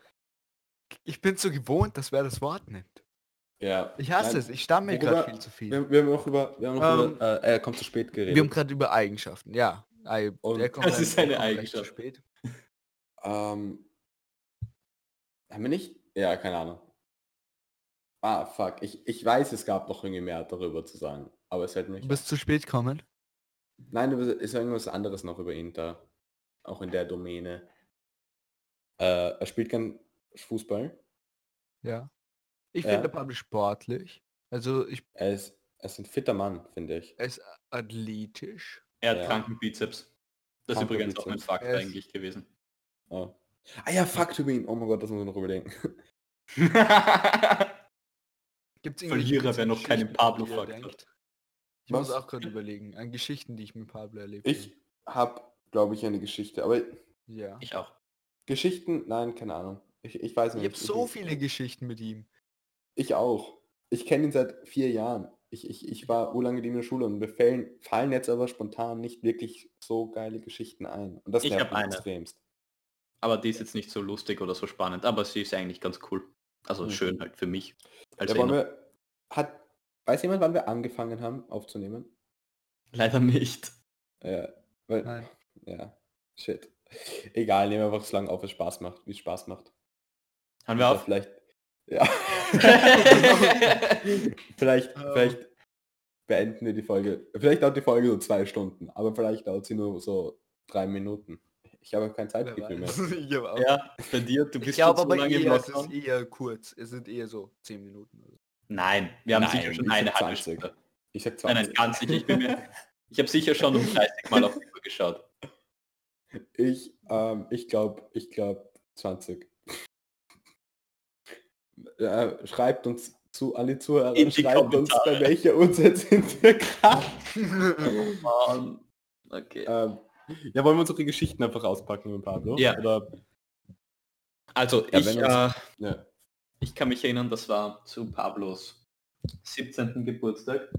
Ich bin so gewohnt, dass wer das Wort nimmt. ja. Ich hasse Nein, es, ich stamme gerade viel zu viel. Wir, wir haben auch über, wir haben auch Ähm, über äh, er kommt zu spät geredet. Wir haben gerade über Eigenschaften, ja. Kommt das ist eine Eigenschaft. Zu spät. Ähm, haben wir nicht? Ja, keine Ahnung. Ah, fuck. Ich, ich weiß, es gab noch irgendwie mehr darüber zu sagen. Aber es fällt mir Du bist zu spät kommen. Nein, es ist irgendwas anderes noch über ihn da. Auch in der Domäne. Äh, er spielt gern Fußball. Ja. Ich Ja. finde Pablo sportlich. Also ich, Er ist, er ist ein fitter Mann, finde ich. er ist athletisch. Er hat Ja. kranken Bizeps. Das ist übrigens auch mein Bizeps. Fakt Er ist- eigentlich gewesen. Oh. Ah ja, fuck to me. Oh mein Gott, das muss ich noch überlegen. Gibt's Verlierer, wer noch keinen Pablo-Fakt hat. denkt? Ich muss Was? auch gerade überlegen. An Geschichten, die ich mit Pablo erlebt Ich habe, glaube ich, eine Geschichte. Aber. Ja. ich auch. Geschichten, nein, keine Ahnung. Ich, ich weiß Ich nicht. habe so viele Geschichten mit ihm. Ich auch. Ich kenne ihn seit vier Jahren. Ich, ich, ich war urlang mit ihm in der Schule und mir fallen, fallen jetzt aber spontan nicht wirklich so geile Geschichten ein. Und das Ich nervt mich eine. extremst. Aber die ist jetzt nicht so lustig oder so spannend, aber sie ist eigentlich ganz cool. Also Mhm. schön halt für mich. Als Ja, wir, hat, weiß jemand, wann wir angefangen haben aufzunehmen? Leider nicht. Ja, weil, Nein. Ja, shit. Egal, nehmen wir einfach so lange auf, wie es Spaß macht, wie es Spaß macht. Hören wir auf? Vielleicht, ja. vielleicht, Ähm. vielleicht beenden wir die Folge. Vielleicht dauert die Folge so zwei Stunden, aber vielleicht dauert sie nur so drei Minuten. Ich habe kein Zeitgefühl mehr. Ich, ja, bei dir, du ich bist glaube schon so aber lange im eher, es ist eher kurz. Es sind eher so 10 Minuten. Nein, wir haben Nein, sicher schon ich eine halbe 20. Stunde. Ich sag Nein, 20. nein, ganz sicher. Ich, bin mir, ich habe sicher schon um 30 Mal auf die Uhr geschaut. Ich, ähm, ich glaube, ich glaube 20. Ja, schreibt uns zu die Zuhörer, In die schreibt uns, bei welcher Uhrzeit sind wir gerade. Mann. Okay. ähm, ja, wollen wir unsere Geschichten einfach auspacken mit Pablo? Ja. Oder, Also Ja, ich, uns- äh, ja. ich kann mich erinnern, das war zu Pablos 17. Geburtstag.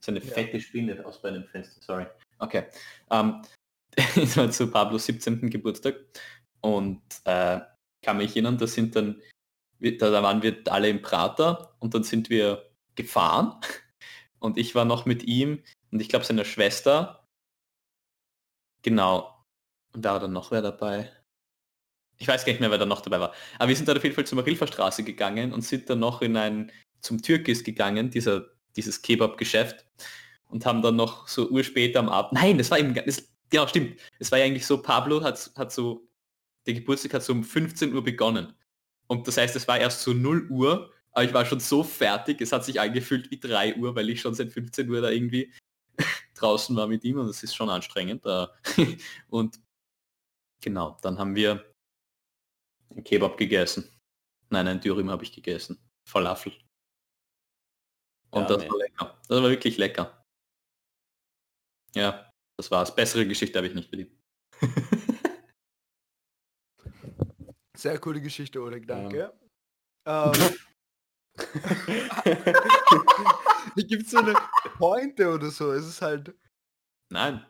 So eine Ja. fette Spinne aus bei einem Fenster, sorry. Okay. Ähm, es war zu Pablos 17. Geburtstag und äh, kann mich erinnern, da sind dann, da, waren wir alle im Prater und dann sind wir gefahren und ich war noch mit ihm und ich glaube seiner Schwester. Genau. Und da war dann noch wer dabei. Ich weiß gar nicht mehr, wer da noch dabei war. Aber wir sind dann auf jeden Fall zur Marilfer Straße gegangen und sind dann noch in ein, zum Türkis gegangen, dieser, dieses Kebab-Geschäft. Und haben dann noch so urspäter am Abend, nein, das war eben, das, genau, stimmt. Es war ja eigentlich so, Pablo hat, hat so, der Geburtstag hat so um 15 Uhr begonnen. Und das heißt, es war erst so 0 Uhr, aber ich war schon so fertig, es hat sich angefühlt wie 3 Uhr, weil ich schon seit 15 Uhr da irgendwie draußen war mit ihm und das ist schon anstrengend. äh. Und genau, dann haben wir einen Kebab gegessen. Nein, ein Dürüm habe ich gegessen. Falafel. Und Ja, das nee. war lecker. Das war wirklich lecker. Ja, das war's. Bessere Geschichte habe ich nicht beliebt. Sehr coole Geschichte, Oleg, danke. Ähm. Ähm, hier gibt so eine Pointe oder so. Es ist halt. Nein,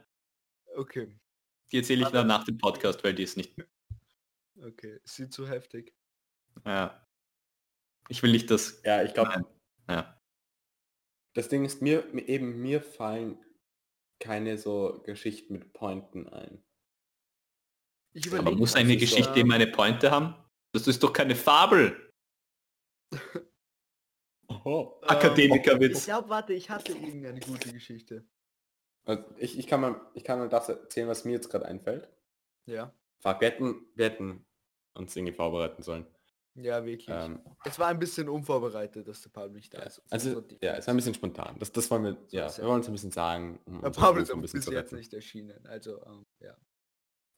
Okay, die erzähle ich dann nach dem Podcast, weil die ist nicht. okay. Ist zu heftig. Ja. Ich will nicht das. ja, ich glaube, Ja. das Ding ist, mir mir- eben mir fallen keine so Geschichten mit Pointen ein. Ich Aber muss eine Geschichte immer eine Pointe haben? Das ist doch keine Fabel. Oh. Akademikerwitz. Ich glaube, warte, ich hatte irgendeine gute Geschichte. Also ich, ich, kann mal, ich kann mal das erzählen, was mir jetzt gerade einfällt. Ja. Fuck, wir hätten, wir hätten uns irgendwie vorbereiten sollen. Ja, wirklich. Ähm, Es war ein bisschen unvorbereitet, dass der Pablo nicht da ja, ist. also, So- ja, es war ein bisschen spontan. Das, das wollen wir, So ja, wir wollen uns ein bisschen sagen. Um Der Pablo ist ein bisschen bis zu jetzt nicht erschienen. Also, ähm, ja.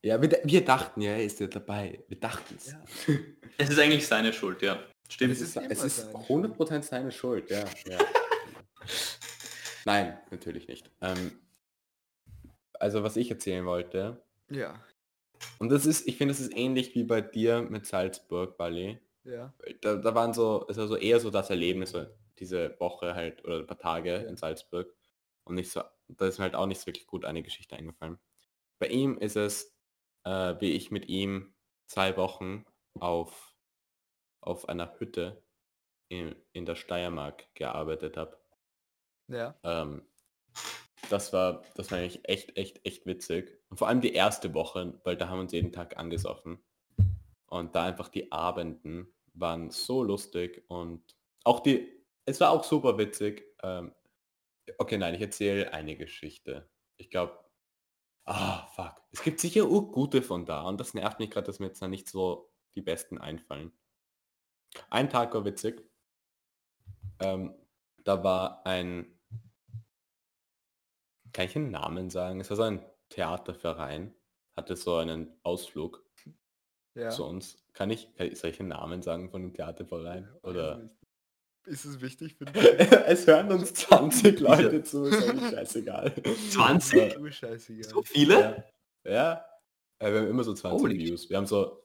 Ja, wir, wir dachten, ja, er ist ja dabei. Wir dachten es. Ja. Es ist eigentlich seine Schuld, ja. Stimmt. Es ist, es ist seine 100% seine Schuld, ja. ja. Nein, natürlich nicht. Ähm, also was ich erzählen wollte, Ja. und das ist, ich finde, das ist ähnlich wie bei dir mit Salzburg, Bali. Ja. Da, da waren so, es war so eher so das Erlebnis, so diese Woche halt, oder ein paar Tage in Salzburg. Und nicht so, da ist mir halt auch nicht so wirklich gut eine Geschichte eingefallen. Bei ihm ist es, äh, wie ich mit ihm zwei Wochen auf, auf einer Hütte in, in der Steiermark gearbeitet habe. Ja. Ähm, das war, das war eigentlich echt, echt, echt witzig. Und vor allem die erste Woche, weil da haben wir uns jeden Tag angesoffen. Und da einfach die Abenden waren so lustig und auch die, es war auch super witzig. Ähm, okay, nein, ich erzähle eine Geschichte. Ich glaube, ah, fuck. Es gibt sicher gute von da und das nervt mich gerade, dass mir jetzt da nicht so die besten einfallen. Ein Tag war witzig. Ähm, da war ein, kann ich den Namen sagen? Es war so ein Theaterverein, hatte so einen Ausflug Ja. zu uns. Kann ich, kann ich solche Namen sagen von dem Theaterverein? Weiß Oder. Ist es wichtig für dich? es hören uns 20 Leute zu, ist eigentlich scheißegal. 20? Du scheißegal. So viele? Ja, ja. Wir haben immer so 20 Holy Views. Wir haben so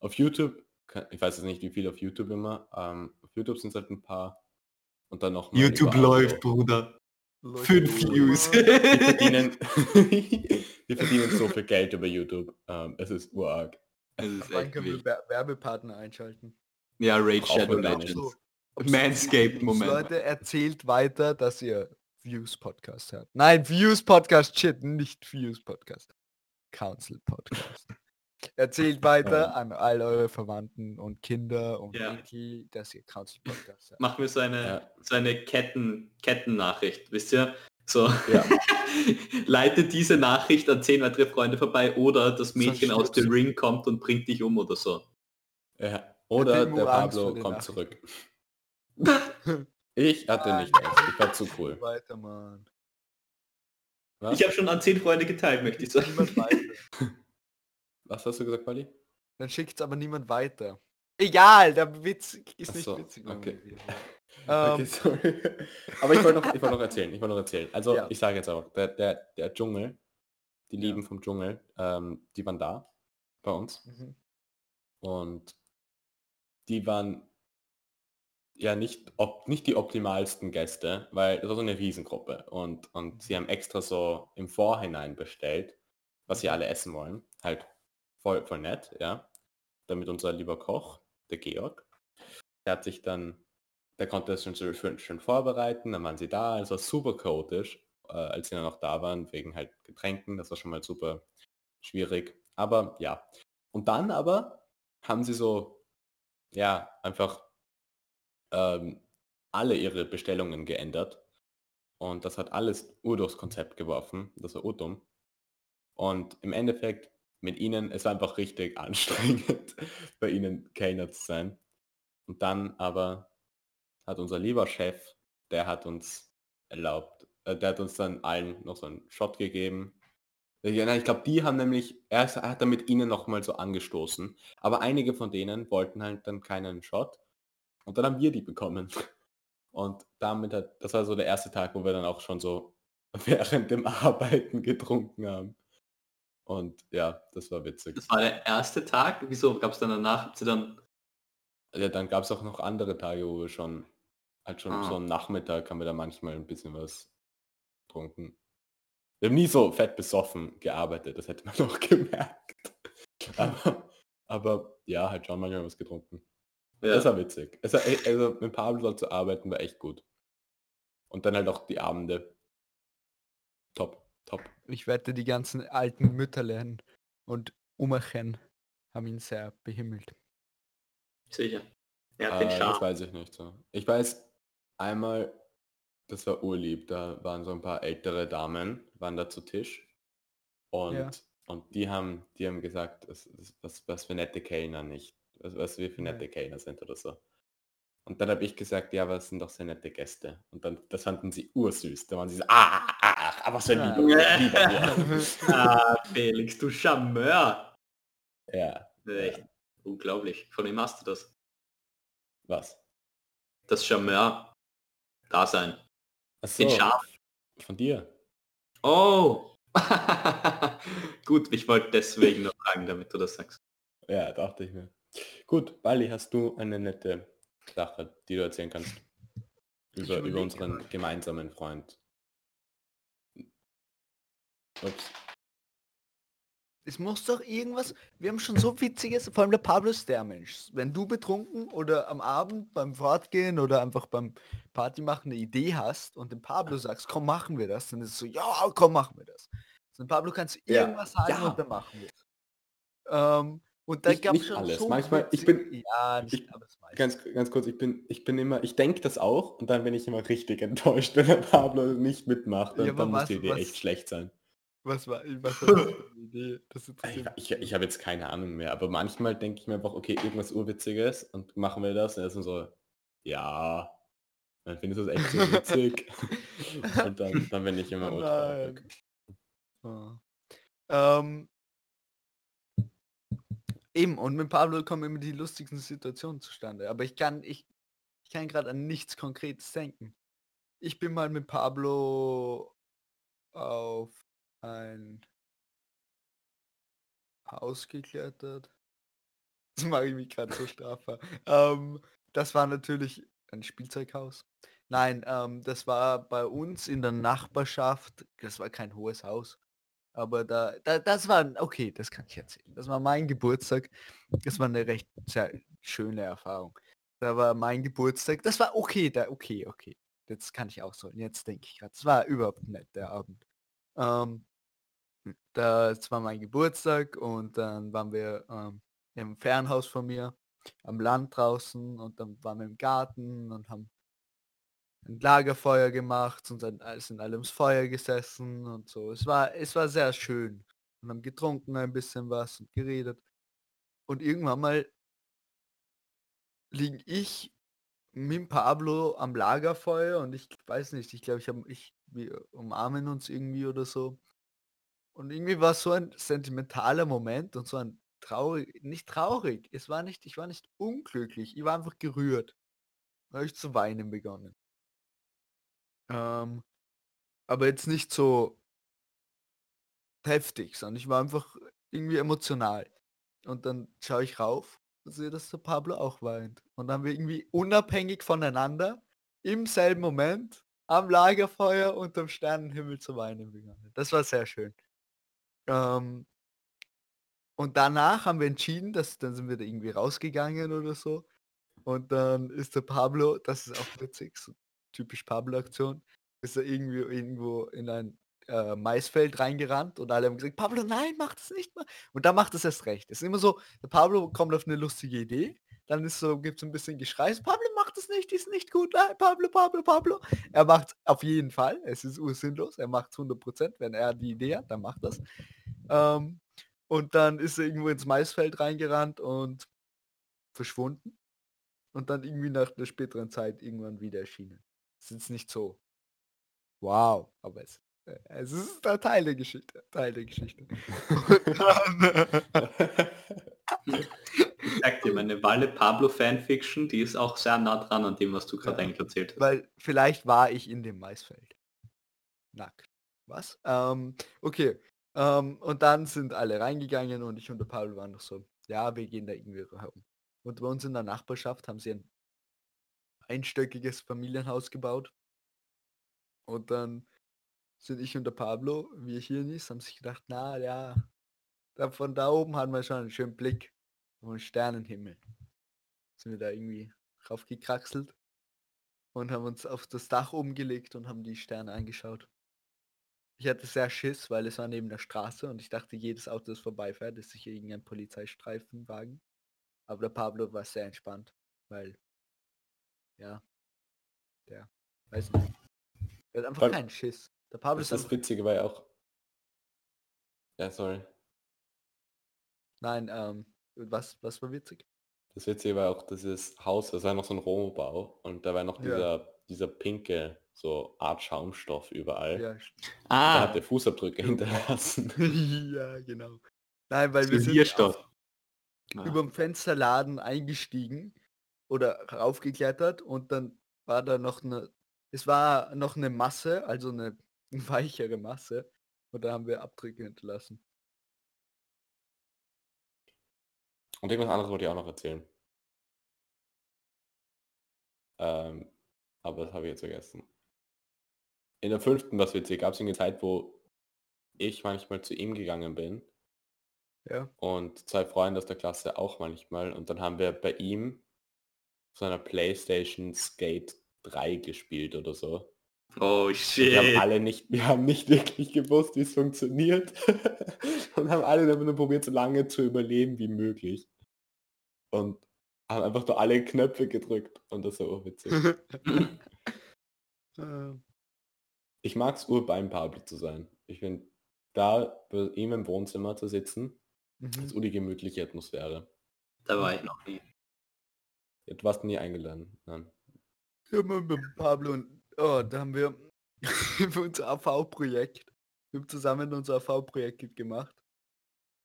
auf YouTube, ich weiß jetzt nicht, wie viel auf YouTube immer, ähm, auf YouTube sind es halt ein paar und dann noch mal überall so. Bruder. Leute, Fünf die- Views. Wir verdienen, wir verdienen so viel Geld über YouTube. Ähm, es ist urarg. Ist Wann echt können wir Werbepartner einschalten? Ja, Raid Shadow Legends. nicht. Manscaped-Moment. Leute, erzählt weiter, dass ihr Views Podcast hört. Nein, Views Podcast, shit, nicht Views Podcast. Council Podcast. Erzählt weiter an all eure Verwandten und Kinder und Ja. Enkel, dass ihr Council Podcast hört. Machen wir so eine, Ja. so eine Ketten, Kettennachricht, wisst ihr? So, Ja. leite diese Nachricht an zehn weitere Freunde vorbei oder das Mädchen aus dem. Ring kommt und bringt dich um oder so. Ja. Oder der Pablo kommt zurück. Ich hatte nicht Angst, ich war zu cool. Weiter, Mann. Was? Ich habe schon an zehn Freunde geteilt, möchte ich sagen. Niemand weiter. Was hast du gesagt, Buddy? Dann schickt's aber niemand weiter. Egal, der Witz ist Ach nicht so, witzig. okay. Ähm, Okay, sorry. Aber ich wollte noch, ich wollte noch erzählen, ich wollte noch erzählen. Also Ja. ich sage jetzt auch, der, der, der Dschungel, die Ja. Lieben vom Dschungel, ähm, die waren da bei uns mhm. und die waren ja nicht, op nicht die optimalsten Gäste, weil das war so eine Riesengruppe und, und sie haben extra so im Vorhinein bestellt, was sie alle essen wollen. Halt voll, voll nett, ja. Damit unser lieber Koch, der Georg, der hat sich dann, der konnte das schon so schön, schön vorbereiten, dann waren sie da, es war super chaotisch, äh, als sie dann noch da waren, wegen halt Getränken, das war schon mal super schwierig. Aber ja. Und dann aber haben sie so, ja, einfach ähm, alle ihre Bestellungen geändert. Und das hat alles ur durchs Konzept geworfen. Das war urdumm. Und im Endeffekt mit ihnen, es war einfach richtig anstrengend, bei ihnen Kellner zu sein. Und dann aber hat unser lieber Chef, der hat uns erlaubt, äh, der hat uns dann allen noch so einen Shot gegeben. Ich glaube, die haben nämlich, er er hat dann mit ihnen nochmal so angestoßen. Aber einige von denen wollten halt dann keinen Shot. Und dann haben wir die bekommen. Und damit hat, das war so der erste Tag, wo wir dann auch schon so während dem Arbeiten getrunken haben. Und ja, das war witzig. Das war der erste Tag. Wieso gab es dann danach? Habt ihr dann Ja, dann gab es auch noch andere Tage, wo wir schon, halt schon Ah. so am Nachmittag haben wir da manchmal ein bisschen was getrunken. Wir haben nie so fett besoffen gearbeitet, das hätte man noch gemerkt. Aber, aber ja, halt schon manchmal was getrunken. ja, Das war witzig. Es war, echt- also mit Pablo dort zu arbeiten war echt gut. Und dann halt auch die Abende. Top, top. Ich wette, die ganzen alten Mütterlein und Umerchen haben ihn sehr behimmelt. sicher. Er hat den Äh, das Charme. weiß ich nicht so. Ich weiß einmal, das war urlieb, da waren so ein paar ältere Damen, waren da zu Tisch und, Ja. und die haben, die haben gesagt, das, was, was für nette Kellner nicht, was, was wir für Ja. nette Kellner sind oder so. Und dann habe ich gesagt, ja, aber es sind doch sehr nette Gäste. Und dann, das fanden sie ursüß. Da waren sie so, ah, ah, ah, aber so Ah. lieber, lieber Wurm. ah, Felix, du Charmeur. Ja, Echt unglaublich. Von wem hast du das? was? Das Charmeur. Dasein. Ach Den so, Schaf. von dir. Oh. Gut, ich wollte deswegen nur fragen, damit du das sagst. Ja, dachte ich mir. Gut, Bali, hast du eine nette Sache, die du erzählen kannst? Über, über unseren gemeinsamen Freund. Ups. Es muss doch irgendwas. Wir haben schon so witziges, vor allem der Pablo ist der Mensch. Wenn du betrunken oder am Abend beim Fortgehen oder einfach beim Party machen eine Idee hast und dem Pablo sagst, komm, machen wir das, dann ist es so, ja, komm, machen wir das. Und Pablo kannst du Ja, irgendwas sagen ja. und dann machen wir es. Ähm, und da gab es schon alles. so Manchmal- ich bin- ja, nicht ich-. Ganz, ganz kurz, ich bin, ich bin immer, ich denke das auch und dann bin ich immer richtig enttäuscht, wenn der Pablo nicht mitmacht. Und Ja, dann muss was- die Idee was- echt schlecht sein. Was war, was war das für eine Idee? Das Ich, interessiert mich. ich, ich habe jetzt keine Ahnung mehr, aber manchmal denke ich mir einfach, okay, irgendwas Urwitziges und machen wir das und er ist dann so, ja, dann findest du es echt so witzig. und dann, dann bin ich immer Oh ultra. Ah. Ähm, eben, und mit Pablo kommen immer die lustigsten Situationen zustande. Aber ich kann, ich, ich kann gerade an nichts Konkretes denken. Ich bin mal mit Pablo auf ein Haus geklettert. Das mache ich mich gerade so strafbar. ähm, das war natürlich ein Spielzeughaus. Nein, ähm, das war bei uns in der Nachbarschaft. Das war kein hohes Haus. Aber da, da, das war, okay, das kann ich erzählen. Das war mein Geburtstag. Das war eine recht sehr schöne Erfahrung. da war mein Geburtstag. Das war okay, da okay, okay. Das kann ich auch so. Jetzt denke ich gerade, es war überhaupt nett der Abend. Ähm, das war mein Geburtstag und dann waren wir ähm, im Fernhaus von mir am Land draußen und dann waren wir im Garten und haben ein Lagerfeuer gemacht und dann sind alle ums Feuer gesessen und so. Es war, es war sehr schön. Und haben getrunken ein bisschen was und geredet. Und irgendwann mal liege ich mit Pablo am Lagerfeuer und ich weiß nicht, ich glaube, ich habe ich wir umarmen uns irgendwie oder so. Und irgendwie war es so ein sentimentaler Moment und so ein traurig, nicht traurig. Es war nicht, ich war nicht unglücklich, ich war einfach gerührt. Da habe ich zu weinen begonnen. Ähm, aber jetzt nicht so heftig, sondern ich war einfach irgendwie emotional. Und dann schaue ich rauf und sehe, dass der Pablo auch weint. Und dann haben wir irgendwie unabhängig voneinander im selben Moment am Lagerfeuer unterm Sternenhimmel zu weinen begonnen. Das war sehr schön. Ähm, und danach haben wir entschieden, dass dann sind wir da irgendwie rausgegangen oder so. Und dann ist der Pablo, das ist auch witzig, so typisch Pablo-Aktion, ist er irgendwie irgendwo in ein äh, Maisfeld reingerannt und alle haben gesagt, Pablo, nein, mach das nicht mal. Und da macht es erst recht. Es ist immer so, der Pablo kommt auf eine lustige Idee, dann ist so, gibt es ein bisschen Geschrei, so, Pablo nicht, ist nicht gut, nein, Pablo, Pablo, Pablo. Er macht auf jeden Fall, es ist ursinnlos, er macht 100%, wenn er die Idee hat, dann macht das. Ähm, und dann ist er irgendwo ins Maisfeld reingerannt und verschwunden. Und dann irgendwie nach einer späteren Zeit irgendwann wieder erschienen. Es ist nicht so. Wow, aber es, äh, es ist ein Teil der Geschichte. Teil der Geschichte. ich sag dir, meine Walle Pablo Fanfiction, die ist auch sehr nah dran an dem, was du gerade ja, eigentlich erzählt hast. Weil vielleicht war ich in dem Maisfeld. Nackt. Was? Ähm, okay. Ähm, und dann sind alle reingegangen und ich und der Pablo waren noch so, ja, wir gehen da irgendwie herum. Und bei uns in der Nachbarschaft haben sie ein einstöckiges Familienhaus gebaut. Und dann sind ich und der Pablo, wie ich hier nicht, haben sich gedacht, na ja, da von da oben haben wir schon einen schönen Blick den Sternenhimmel. Sind wir da irgendwie raufgekraxelt und haben uns auf das Dach umgelegt und haben die Sterne angeschaut. Ich hatte sehr Schiss, weil es war neben der Straße und ich dachte, jedes Auto, das vorbeifährt, ist sicher irgendein Polizeistreifenwagen. Aber der Pablo war sehr entspannt, weil, ja, der, weiß nicht, der hat einfach weil, keinen Schiss. Der Pablo ist das Witzige war ja auch, ja, sorry. Nein, ähm, was, was war witzig? Das Witzige war auch dieses Haus, das war noch so ein Romobau und da war noch dieser, ja. dieser pinke so Art Schaumstoff überall. Ja. Ah. Da hat der Fußabdrücke hinterlassen. ja, genau. Nein, weil wir sind ah. über dem Fensterladen eingestiegen oder raufgeklettert und dann war da noch eine, es war noch eine Masse, also eine weichere Masse und da haben wir Abdrücke hinterlassen. Und irgendwas anderes wollte ich auch noch erzählen. Ähm, aber das habe ich jetzt vergessen in der fünften, was witzig, gab es eine Zeit, wo ich manchmal zu ihm gegangen bin. Ja. Und zwei Freunde aus der Klasse auch manchmal. Und dann haben wir bei ihm so einer Playstation Skate 3 gespielt oder so. Oh shit. Wir haben alle nicht, wir haben nicht wirklich gewusst, wie es funktioniert. und haben alle damit nur probiert, so lange zu überleben wie möglich. Und haben einfach nur alle Knöpfe gedrückt. Und das war auch witzig. Ähm ich mag es urbeim Pablo zu sein. Ich finde, da bei ihm im Wohnzimmer zu sitzen, mhm. ist ur die gemütliche Atmosphäre. Da war ich noch nie. Du warst nie eingeladen. Nein. Ja, mit Pablo und oh, da haben wir für unser AV-Projekt, wir haben zusammen unser AV-Projekt gemacht.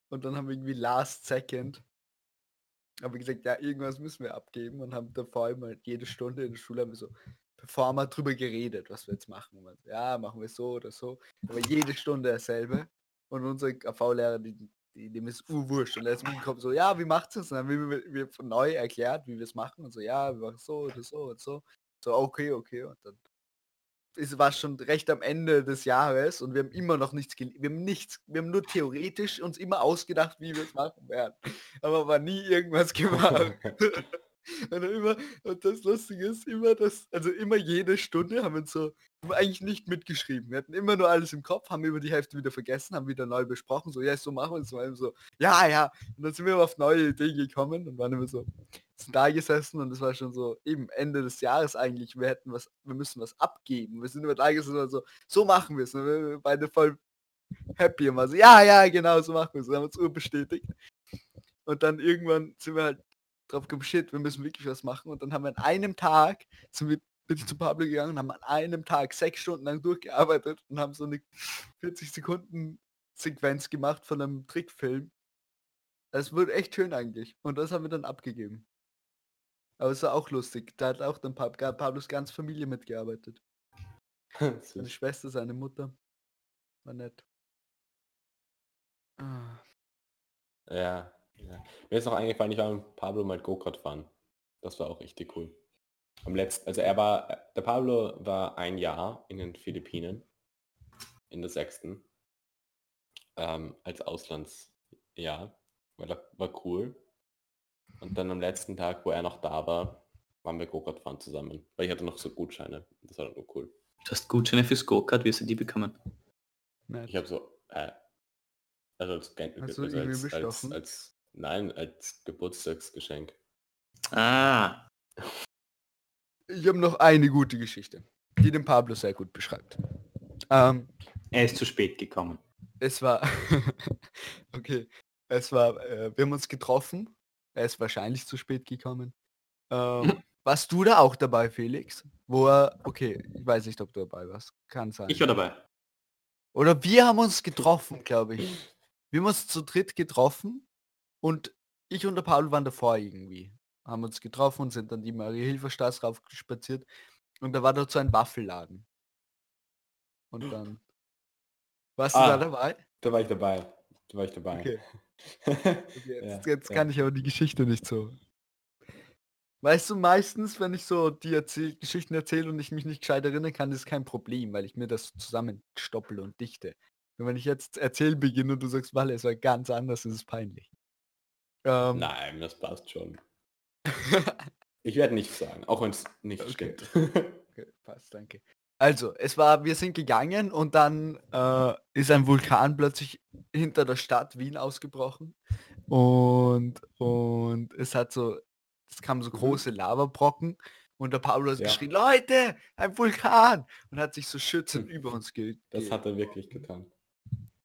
Und dann haben wir irgendwie Last Second haben wir gesagt, ja, irgendwas müssen wir abgeben und haben da vor allem halt jede Stunde in der Schule haben wir so, wir drüber geredet, was wir jetzt machen. Und ja, machen wir so oder so. Aber jede Stunde dasselbe. Und unser AV-Lehrer, die, die, dem ist urwurscht. Und er ist mitgekommen so, ja, wie macht es? Und dann haben wir, wir neu erklärt, wie wir es machen. Und so, ja, wir machen so oder so und so. So, okay, okay. Und dann es war schon recht am Ende des Jahres und wir haben immer noch nichts wir haben nichts, wir haben nur theoretisch uns immer ausgedacht, wie wir es machen werden. Aber war nie irgendwas gemacht. Und, immer, und das Lustige ist immer, dass, also immer jede Stunde haben wir uns so, haben wir eigentlich nicht mitgeschrieben. Wir hatten immer nur alles im Kopf, haben über die Hälfte wieder vergessen, haben wieder neu besprochen, so, ja, so machen wir es. Und so, ja, ja. Und dann sind wir auf neue Ideen gekommen und waren immer so, sind da gesessen und es war schon so, eben Ende des Jahres eigentlich, wir hätten was, wir müssen was abgeben. Wir sind immer da gesessen und so, so machen wir es. Und waren beide voll happy immer so, ja, ja, genau, so machen wir es. Haben uns urbestätigt. Und dann irgendwann sind wir halt drauf gekommen, shit, wir müssen wirklich was machen. Und dann haben wir an einem Tag, sind wir bin ich zu Pablo gegangen und haben an einem Tag sechs Stunden lang durchgearbeitet und haben so eine 40 Sekunden Sequenz gemacht von einem Trickfilm. Es wurde echt schön eigentlich. Und das haben wir dann abgegeben. Aber es war auch lustig. Da hat auch dann Pab Pablos ganze Familie mitgearbeitet. Seine. Schwester, seine Mutter. War nett. Ah. ja, ja. Mir ist noch eingefallen, ich war mit Pablo mal Go-Kart fahren. Das war auch richtig cool. Am letzten, also er war, der Pablo war ein Jahr in den Philippinen, in der sechsten, ähm, als Auslandsjahr, er war cool. Und dann am letzten Tag, wo er noch da war, waren wir Go-Kart fahren zusammen, weil ich hatte noch so Gutscheine. Das war dann nur cool. Du hast Gutscheine fürs Go-Kart, wie hast du die bekommen? Nett. Ich habe so, äh, also als, also als, als, als, nein, als Geburtstagsgeschenk. Ah, Ich habe noch eine gute Geschichte, die den Pablo sehr gut beschreibt. Ähm, er ist zu spät gekommen. es war, okay, es war, äh, wir haben uns getroffen. Er ist wahrscheinlich zu spät gekommen. Ähm, warst du da auch dabei, Felix? Wo er, okay, ich weiß nicht, ob du dabei warst. Kann sein. Ich war dabei. Oder wir haben uns getroffen, glaube ich. Wir haben uns zu dritt getroffen und ich und der Paul waren davor irgendwie. Haben uns getroffen und sind dann die Marie-Hilfer-Straße raufspaziert und da war dort so ein Waffelladen. Und dann warst du Ah. da dabei? Da war ich dabei. Da war ich dabei. Okay. Jetzt Ja, jetzt ja. kann ich aber die Geschichte nicht so. Weißt du, meistens, wenn ich so die Erzähl Geschichten erzähle und ich mich nicht gescheit erinnern kann, ist kein Problem, weil ich mir das zusammenstoppel und dichte. Und wenn ich jetzt erzählen beginne und du sagst, Walle, es war ganz anders, ist es peinlich. Ähm, Nein, das passt schon. Ich werde nichts sagen, auch wenn es nicht Okay. stimmt. Okay, passt, danke. Also, es war, wir sind gegangen und dann äh, ist ein Vulkan plötzlich hinter der Stadt Wien ausgebrochen und, und es hat so, es kamen so Mhm. große Lavabrocken und der Pablo hat Ja. geschrien, Leute, ein Vulkan! Und hat sich so schützend Hm. über uns ge Das hat er wirklich getan.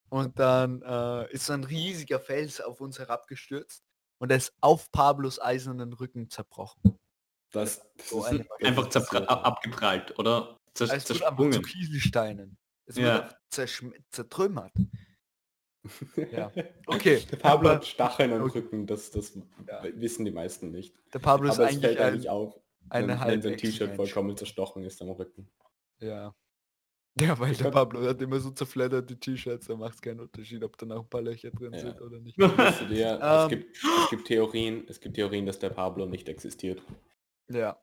Und dann äh, ist so ein riesiger Fels auf uns herabgestürzt und er ist auf Pablos eisernen Rücken zerbrochen. Das, das So ist Einfach abgeprallt, oder? Zer Es wurde einfach zu. Kieselsteinen. Es Ja. zerschm- zertrümmert. Ja. Okay, Der Pablo aber hat Stacheln am Okay. Rücken, das, das Ja. wissen die meisten nicht. der Pablo ist eigentlich fällt ein, eigentlich auf, eine wenn, wenn sein T-Shirt vollkommen zerstochen ist am Rücken. Ja. Ja, weil Ich der Pablo hat immer so zerfledderte T-Shirts, da macht es keinen Unterschied, ob da noch ein paar Löcher drin Ja. sind oder nicht. Dir, es, Ähm. gibt, es gibt Theorien, es gibt Theorien, dass der Pablo nicht existiert Ja.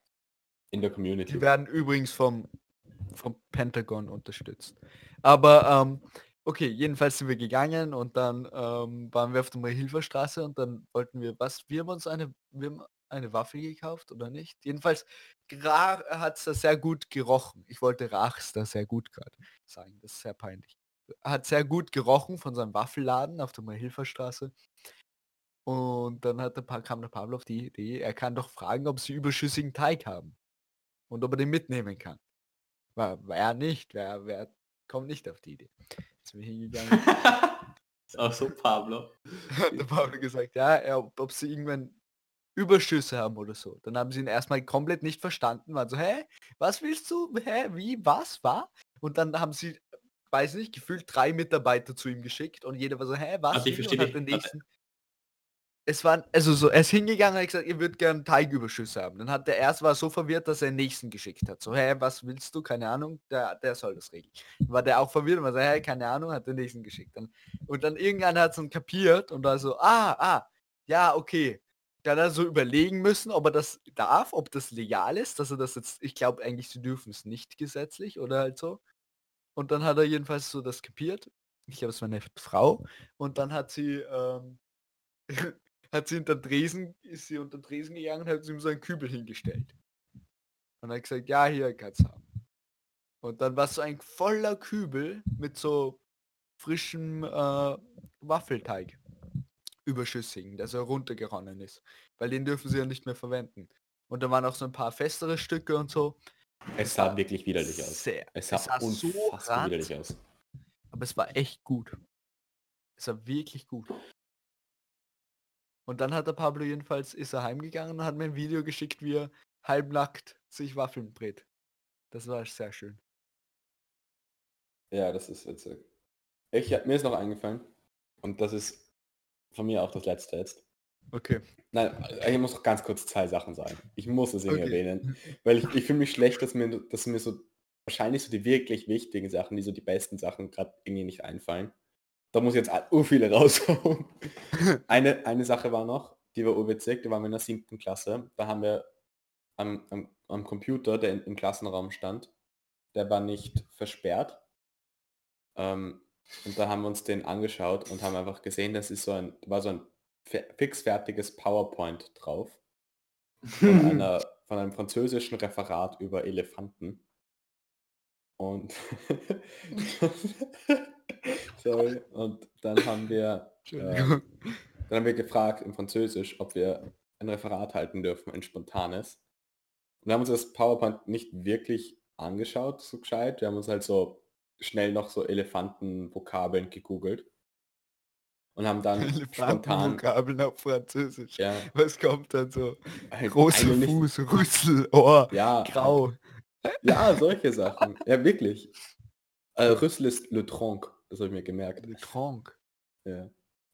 in der Community. Die werden übrigens vom, vom Pentagon unterstützt. Aber ähm, okay, jedenfalls sind wir gegangen und dann ähm, waren wir auf der Hilferstraße und dann wollten wir was, wir haben uns eine, wir haben eine Waffe gekauft oder nicht? Jedenfalls hat es da sehr gut gerochen. Ich wollte Rachs da sehr gut gerade sagen, das ist sehr peinlich. Hat sehr gut gerochen von seinem Waffelladen auf der Hilferstraße. Und dann hat der, kam der Pablo auf die Idee, er kann doch fragen, ob sie überschüssigen Teig haben und ob er den mitnehmen kann. War, war er nicht, wer, wer kommt nicht auf die Idee. Jetzt bin ich hingegangen, ist auch so Pablo. der Pablo gesagt, ja, ob, ob sie irgendwann Überschüsse haben oder so. Dann haben sie ihn erstmal komplett nicht verstanden, waren so, hä, was willst du? Hä, wie, was, war? Und dann haben sie, weiß nicht, gefühlt drei Mitarbeiter zu ihm geschickt und jeder war so, hä, was? Also ich verstehe den Warte. Es waren, also so, er ist hingegangen und hat gesagt, ihr würdet gern Teigüberschüsse haben. Dann hat der erst war so verwirrt, dass er den nächsten geschickt hat. So, hä, was willst du? Keine Ahnung, der, der soll das regeln. War der auch verwirrt und war so, hä, keine Ahnung, hat den nächsten geschickt. Dann, und dann irgendeiner hat es dann kapiert und war so, ah, ah, ja, okay. Dann hat er so überlegen müssen, ob er das darf, ob das legal ist, dass er das jetzt, ich glaube eigentlich, sie dürfen es nicht gesetzlich oder halt so. Und dann hat er jedenfalls so das kapiert. Ich glaube, es war eine Frau. Und dann hat sie, ähm, hat sie unter Tresen, ist sie unter Tresen gegangen und hat ihm so einen Kübel hingestellt. Und hat gesagt, ja, hier kannst du haben. Und dann war so ein voller Kübel mit so frischem äh, Waffelteig. Überschüssigen, der so runtergeronnen ist. Weil den dürfen sie ja nicht mehr verwenden. Und da waren auch so ein paar festere Stücke und so. Es sah wirklich widerlich aus. Sehr. Es sah, Es sah so unfassbar ranz- widerlich aus. Aber es war echt gut. Es war wirklich gut. Und dann hat der Pablo jedenfalls, ist er heimgegangen und hat mir ein Video geschickt, wie er halbnackt sich Waffeln brät. Das war sehr schön. Ja, das ist witzig. Ich, mir ist noch eingefallen, und das ist von mir auch das letzte jetzt. Okay. Nein, ich muss noch ganz kurz zwei Sachen sagen. Ich muss es irgendwie Okay. erwähnen, weil ich, ich fühle mich schlecht, dass mir, dass mir so wahrscheinlich so die wirklich wichtigen Sachen, die so die besten Sachen gerade irgendwie nicht einfallen. Da muss ich jetzt ur viele raushauen. eine, eine Sache war noch, die war urwitzig, da waren wir in der siebten Klasse. Da haben wir am, am, am Computer, der in, im Klassenraum stand, der war nicht versperrt. Ähm, und da haben wir uns den angeschaut und haben einfach gesehen, das ist so ein, war so ein fe- fixfertiges PowerPoint drauf von, einer, von einem französischen Referat über Elefanten. Und sorry, und dann haben wir äh, dann haben wir gefragt im Französisch, ob wir ein Referat halten dürfen, ein spontanes. Und wir haben uns das PowerPoint nicht wirklich angeschaut, so gescheit. Wir haben uns halt so schnell noch so Elefanten-Vokabeln gegoogelt. Und haben dann spontan... Elefantenvokabeln auf Französisch. Ja, Was kommt dann so? halt Großer nicht- Fuß, Rüssel, Ohr, Ja, Grau. Ja, solche Sachen. Ja, wirklich. Äh, Rüssel ist Le Tronc, das habe ich mir gemerkt. Le Tronc. Ja.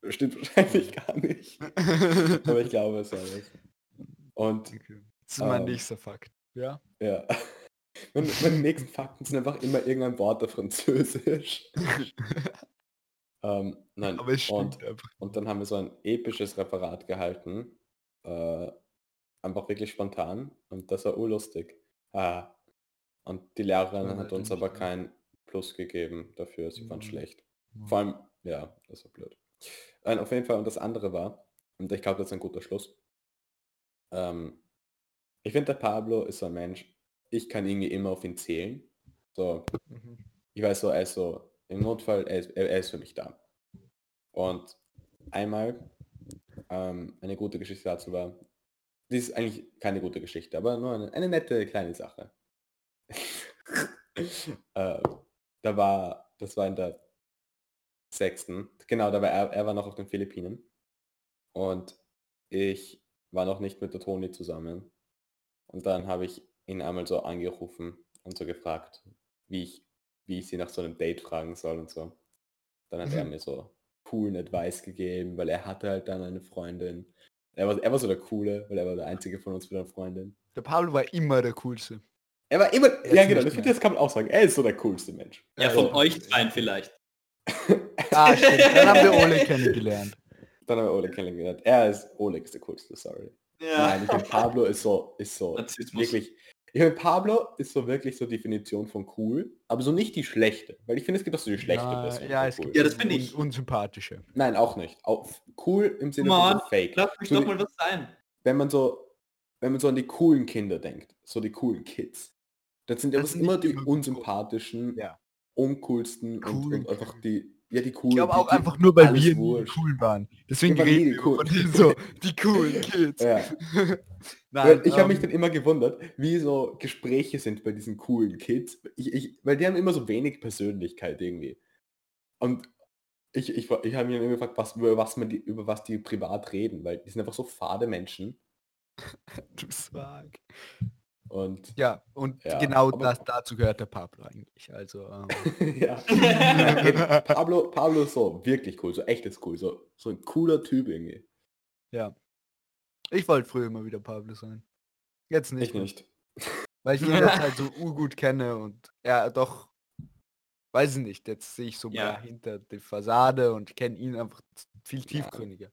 Stimmt wahrscheinlich gar nicht. Aber ich glaube es alles. Und Okay. Das ist mein Ähm. nächster Fakt. Ja. ja. Meine, meine nächsten Fakten sind einfach immer irgendein Wort auf Französisch. Ähm, nein, Aber es stimmt und, einfach. und dann haben wir so ein episches Referat gehalten. Äh, einfach wirklich spontan. Und das war urlustig. Ah. Und die Lehrerin Ja, hat uns aber kein Plus gegeben dafür. Sie fand Mhm. schlecht. Mhm. Vor allem, ja, das war blöd. Nein, auf jeden Fall, und das andere war, und ich glaube, das ist ein guter Schluss. Ähm, ich finde, der Pablo ist so ein Mensch, ich kann irgendwie immer auf ihn zählen. So, Mhm. ich weiß so, er ist so, im Notfall, er ist, er, ist für mich da. Und einmal, ähm, eine gute Geschichte dazu war, die ist eigentlich keine gute Geschichte, aber nur eine, eine nette kleine Sache. äh, da war, das war in der sechsten, genau, da war er, er war noch auf den Philippinen und ich war noch nicht mit der Toni zusammen. Und dann habe ich ihn einmal so angerufen und so gefragt, wie ich, wie ich sie nach so einem Date fragen soll und so. Dann hat er Mhm. mir so coolen Advice gegeben, weil er hatte halt dann eine Freundin. Er war, er war so der Coole, weil er war der einzige von uns mit einer Freundin. Der Pablo war immer der Coolste. Er war immer, ja genau, das, das kann man auch sagen. Er ist so der coolste Mensch. Ja, Also, von euch zweien vielleicht. Ah, stimmt. Dann haben wir Ole kennengelernt. Dann haben wir Oleg kennengelernt. Er ist, Oleg ist der coolste, sorry. Nein, ich finde Pablo ist so, ist so Narzissmus. wirklich. Ich finde Pablo ist so wirklich so Definition von cool, aber so nicht die schlechte. Weil ich finde, es gibt auch so die schlechte Ja, Version. ja, von es cool. gibt Ja, das bin ich. un unsympathische. Nein, auch nicht. Auch cool im Sinne Mann, von so fake. Lass mich So doch mal was sein. wenn man so, wenn man so an die coolen Kinder denkt, so die coolen Kids, dann sind Das immer die immer cool. unsympathischen, Ja. uncoolsten und, Coolen und einfach die, ja die coolen. Ich glaube auch die, einfach nur, weil wir die wurscht. cool waren. Deswegen nie reden die cool. so, die coolen Kids. Ja. Nein, ich habe ähm, mich dann immer gewundert, wie so Gespräche sind bei diesen coolen Kids. Ich, ich, weil die haben immer so wenig Persönlichkeit irgendwie. Und ich, ich, ich habe mich dann immer gefragt, was, über, was man die, über was die privat reden, weil die sind einfach so fade Menschen. du Swag. Und Ja, und Ja, genau das, dazu gehört der Pablo eigentlich. Also, ähm, ja. Pablo, Pablo ist so wirklich cool, so echtes cool, so, so ein cooler Typ irgendwie. ja. Ich wollte früher immer wieder Pablo sein. Jetzt nicht. Ich nicht. Weil ich ihn jetzt halt so urgut kenne und er doch, weiß ich nicht, jetzt sehe ich so Ja. mehr hinter der Fassade und kenne ihn einfach viel tiefgründiger.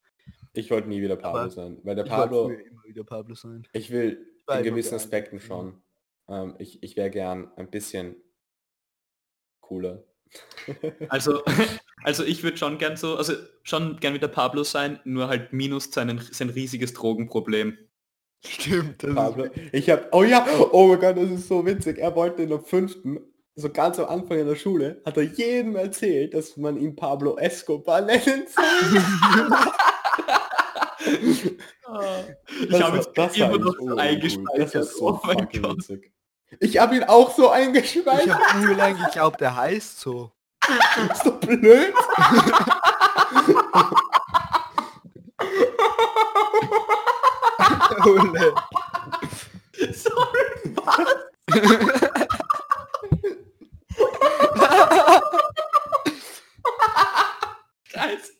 Ich wollte nie wieder Pablo Aber sein, weil der Ich wollte Pablo, immer wieder Pablo sein. ich will in gewissen Aspekten schon. Ähm, ich ich wäre gern ein bisschen cooler. Also, also ich würde schon gern so, also schon gern wie der Pablo sein, nur halt minus sein, sein riesiges Drogenproblem. Stimmt, das Pablo. Ich habe, oh ja, oh mein Gott, das ist so witzig. Er wollte in der fünften, so ganz am Anfang in der Schule, hat er jedem erzählt, dass man ihn Pablo Escobar nennen soll. Ich Das habe es das immer noch urcool. eingespeichert. Das so oh mein fucking Gott. witzig. Ich habe ihn auch so Ich eingespeichert. hab urlang geglaubt, der heißt so. Ist doch blöd. Ole. Sorry, was? Scheiße.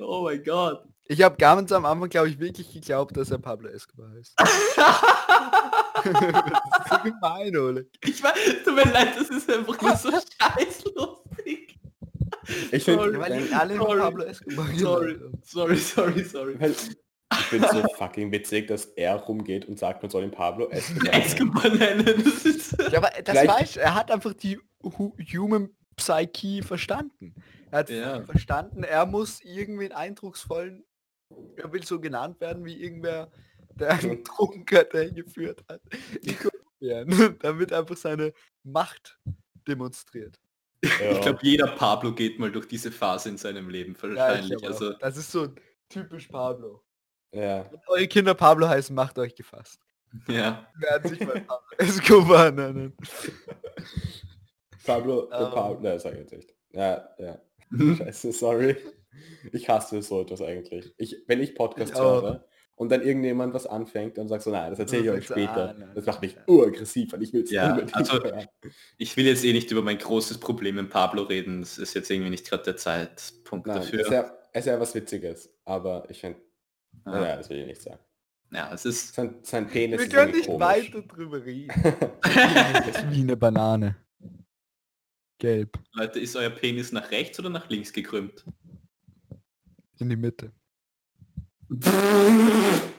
oh mein Gott. Ich habe ganz am Anfang, glaube ich, wirklich geglaubt, dass er Pablo Escobar heißt. das ist so gemein, Ole. Ich weiß, tut mir leid, das ist einfach nur so scheißlustig. Ich Sorry. finde, Weil ihn alle Sorry. Pablo Escobar Sorry, sorry, sorry, sorry. weil ich finde so fucking witzig, dass er rumgeht und sagt, man soll ihn Pablo Escobar nennen. Escobar nennen, das ist... Ja, aber das weiß er hat einfach die Hu Human Psyche verstanden. Er hat Ja. verstanden, er muss irgendwie einen eindrucksvollen, er will so genannt werden wie irgendwer, der einen Drogenkartell geführt hat. damit einfach seine Macht demonstriert. Ich Ja. glaube, jeder Pablo geht mal durch diese Phase in seinem Leben, Ja, ich wahrscheinlich. auch. also, das ist so typisch Pablo. ja. Wenn eure Kinder Pablo heißen, macht euch gefasst. ja. Werden sich mal Pablo Escobar nennen. Pablo, der Ähm. Pablo, ne, sag ich jetzt nicht. Ja, ja. Scheiße, sorry. Ich hasse so etwas eigentlich. Ich, wenn ich Podcasts Ich höre und dann irgendjemand was anfängt und sagt so, nein, das erzähle ich euch du, später. ah, nein, das macht mich uraggressiv, weil ich will es Ja, also- hören. Ich will jetzt eh nicht über mein großes Problem mit Pablo reden. Das ist jetzt irgendwie nicht gerade der Zeitpunkt Nein, dafür. es ist, ja, es ist ja was Witziges, aber ich finde, Ja. naja, das will ich nicht sagen. ja, es ist... Sein, sein Penis Wir ist können nicht komisch. weiter drüber reden. Das ist wie eine Banane. Gelb. Leute, ist euer Penis nach rechts oder nach links gekrümmt? In die Mitte.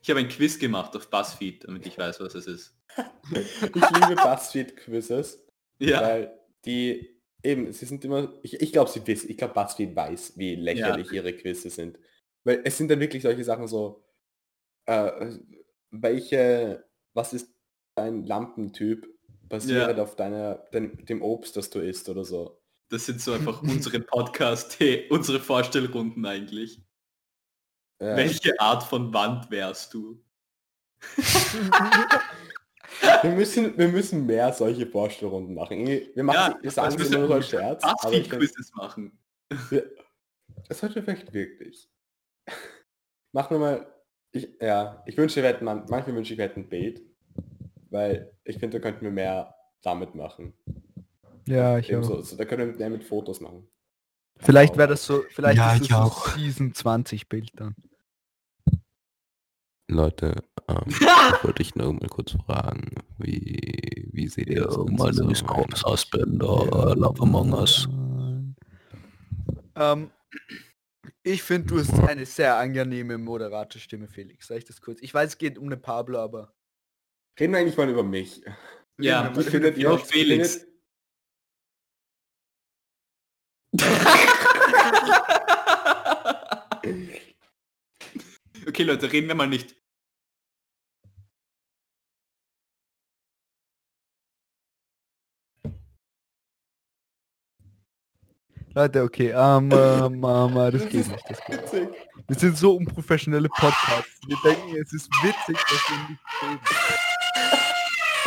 Ich habe ein Quiz gemacht auf BuzzFeed, damit ich weiß, was es ist. Ich liebe Buzzfeed-Quizzes, Ja, weil die eben, sie sind immer, ich, ich glaube, sie wissen, ich glaube, Buzzfeed weiß, wie lächerlich ihre Quizzes sind. Weil es sind dann wirklich solche Sachen so, äh, welche, was ist dein Lampentyp basierend Ja. auf deiner, dein, dem Obst, das du isst oder so. Das sind so einfach unsere Podcast, unsere Vorstellrunden eigentlich. Ja. Welche Art von Wand wärst du? Wir müssen, wir müssen mehr solche Vorstellrunden machen. Wir, machen, Ja, wir sagen das es immer nur als wir Scherz, aber ich find, BuzzFeed-Quizzes machen. das sollte vielleicht wirklich. Machen wir mal, ich, ja, ich wünsche, wir hätten, man- manchmal wünsche ich, wir hätten ein Bild, weil ich finde, da könnten wir mehr damit machen. Ja, ich auch. so, so, da können wir mehr mit Fotos machen. Vielleicht wäre das so, vielleicht Ja, ist ich das so auch. Season 20 Bild dann. Leute, ähm, wollte ich nur mal kurz fragen, wie, wie seht ihr das? my name is Corpse Husband, uh, Ja. Love Among Us. Ähm, ich finde, du hast eine sehr angenehme, moderate Stimme, Felix. Sag ich das kurz? Ich weiß, es geht um eine Pablo, aber... Reden wir eigentlich mal über mich. Ja, Wie findet ja, ihr Felix. Okay, Leute, reden wir mal nicht. Leute, okay, ähm, ähm, äh, das geht nicht. Das geht. nicht. Witzig. Wir sind so unprofessionelle Podcasts. Wir denken, es ist witzig, dass wir nicht reden.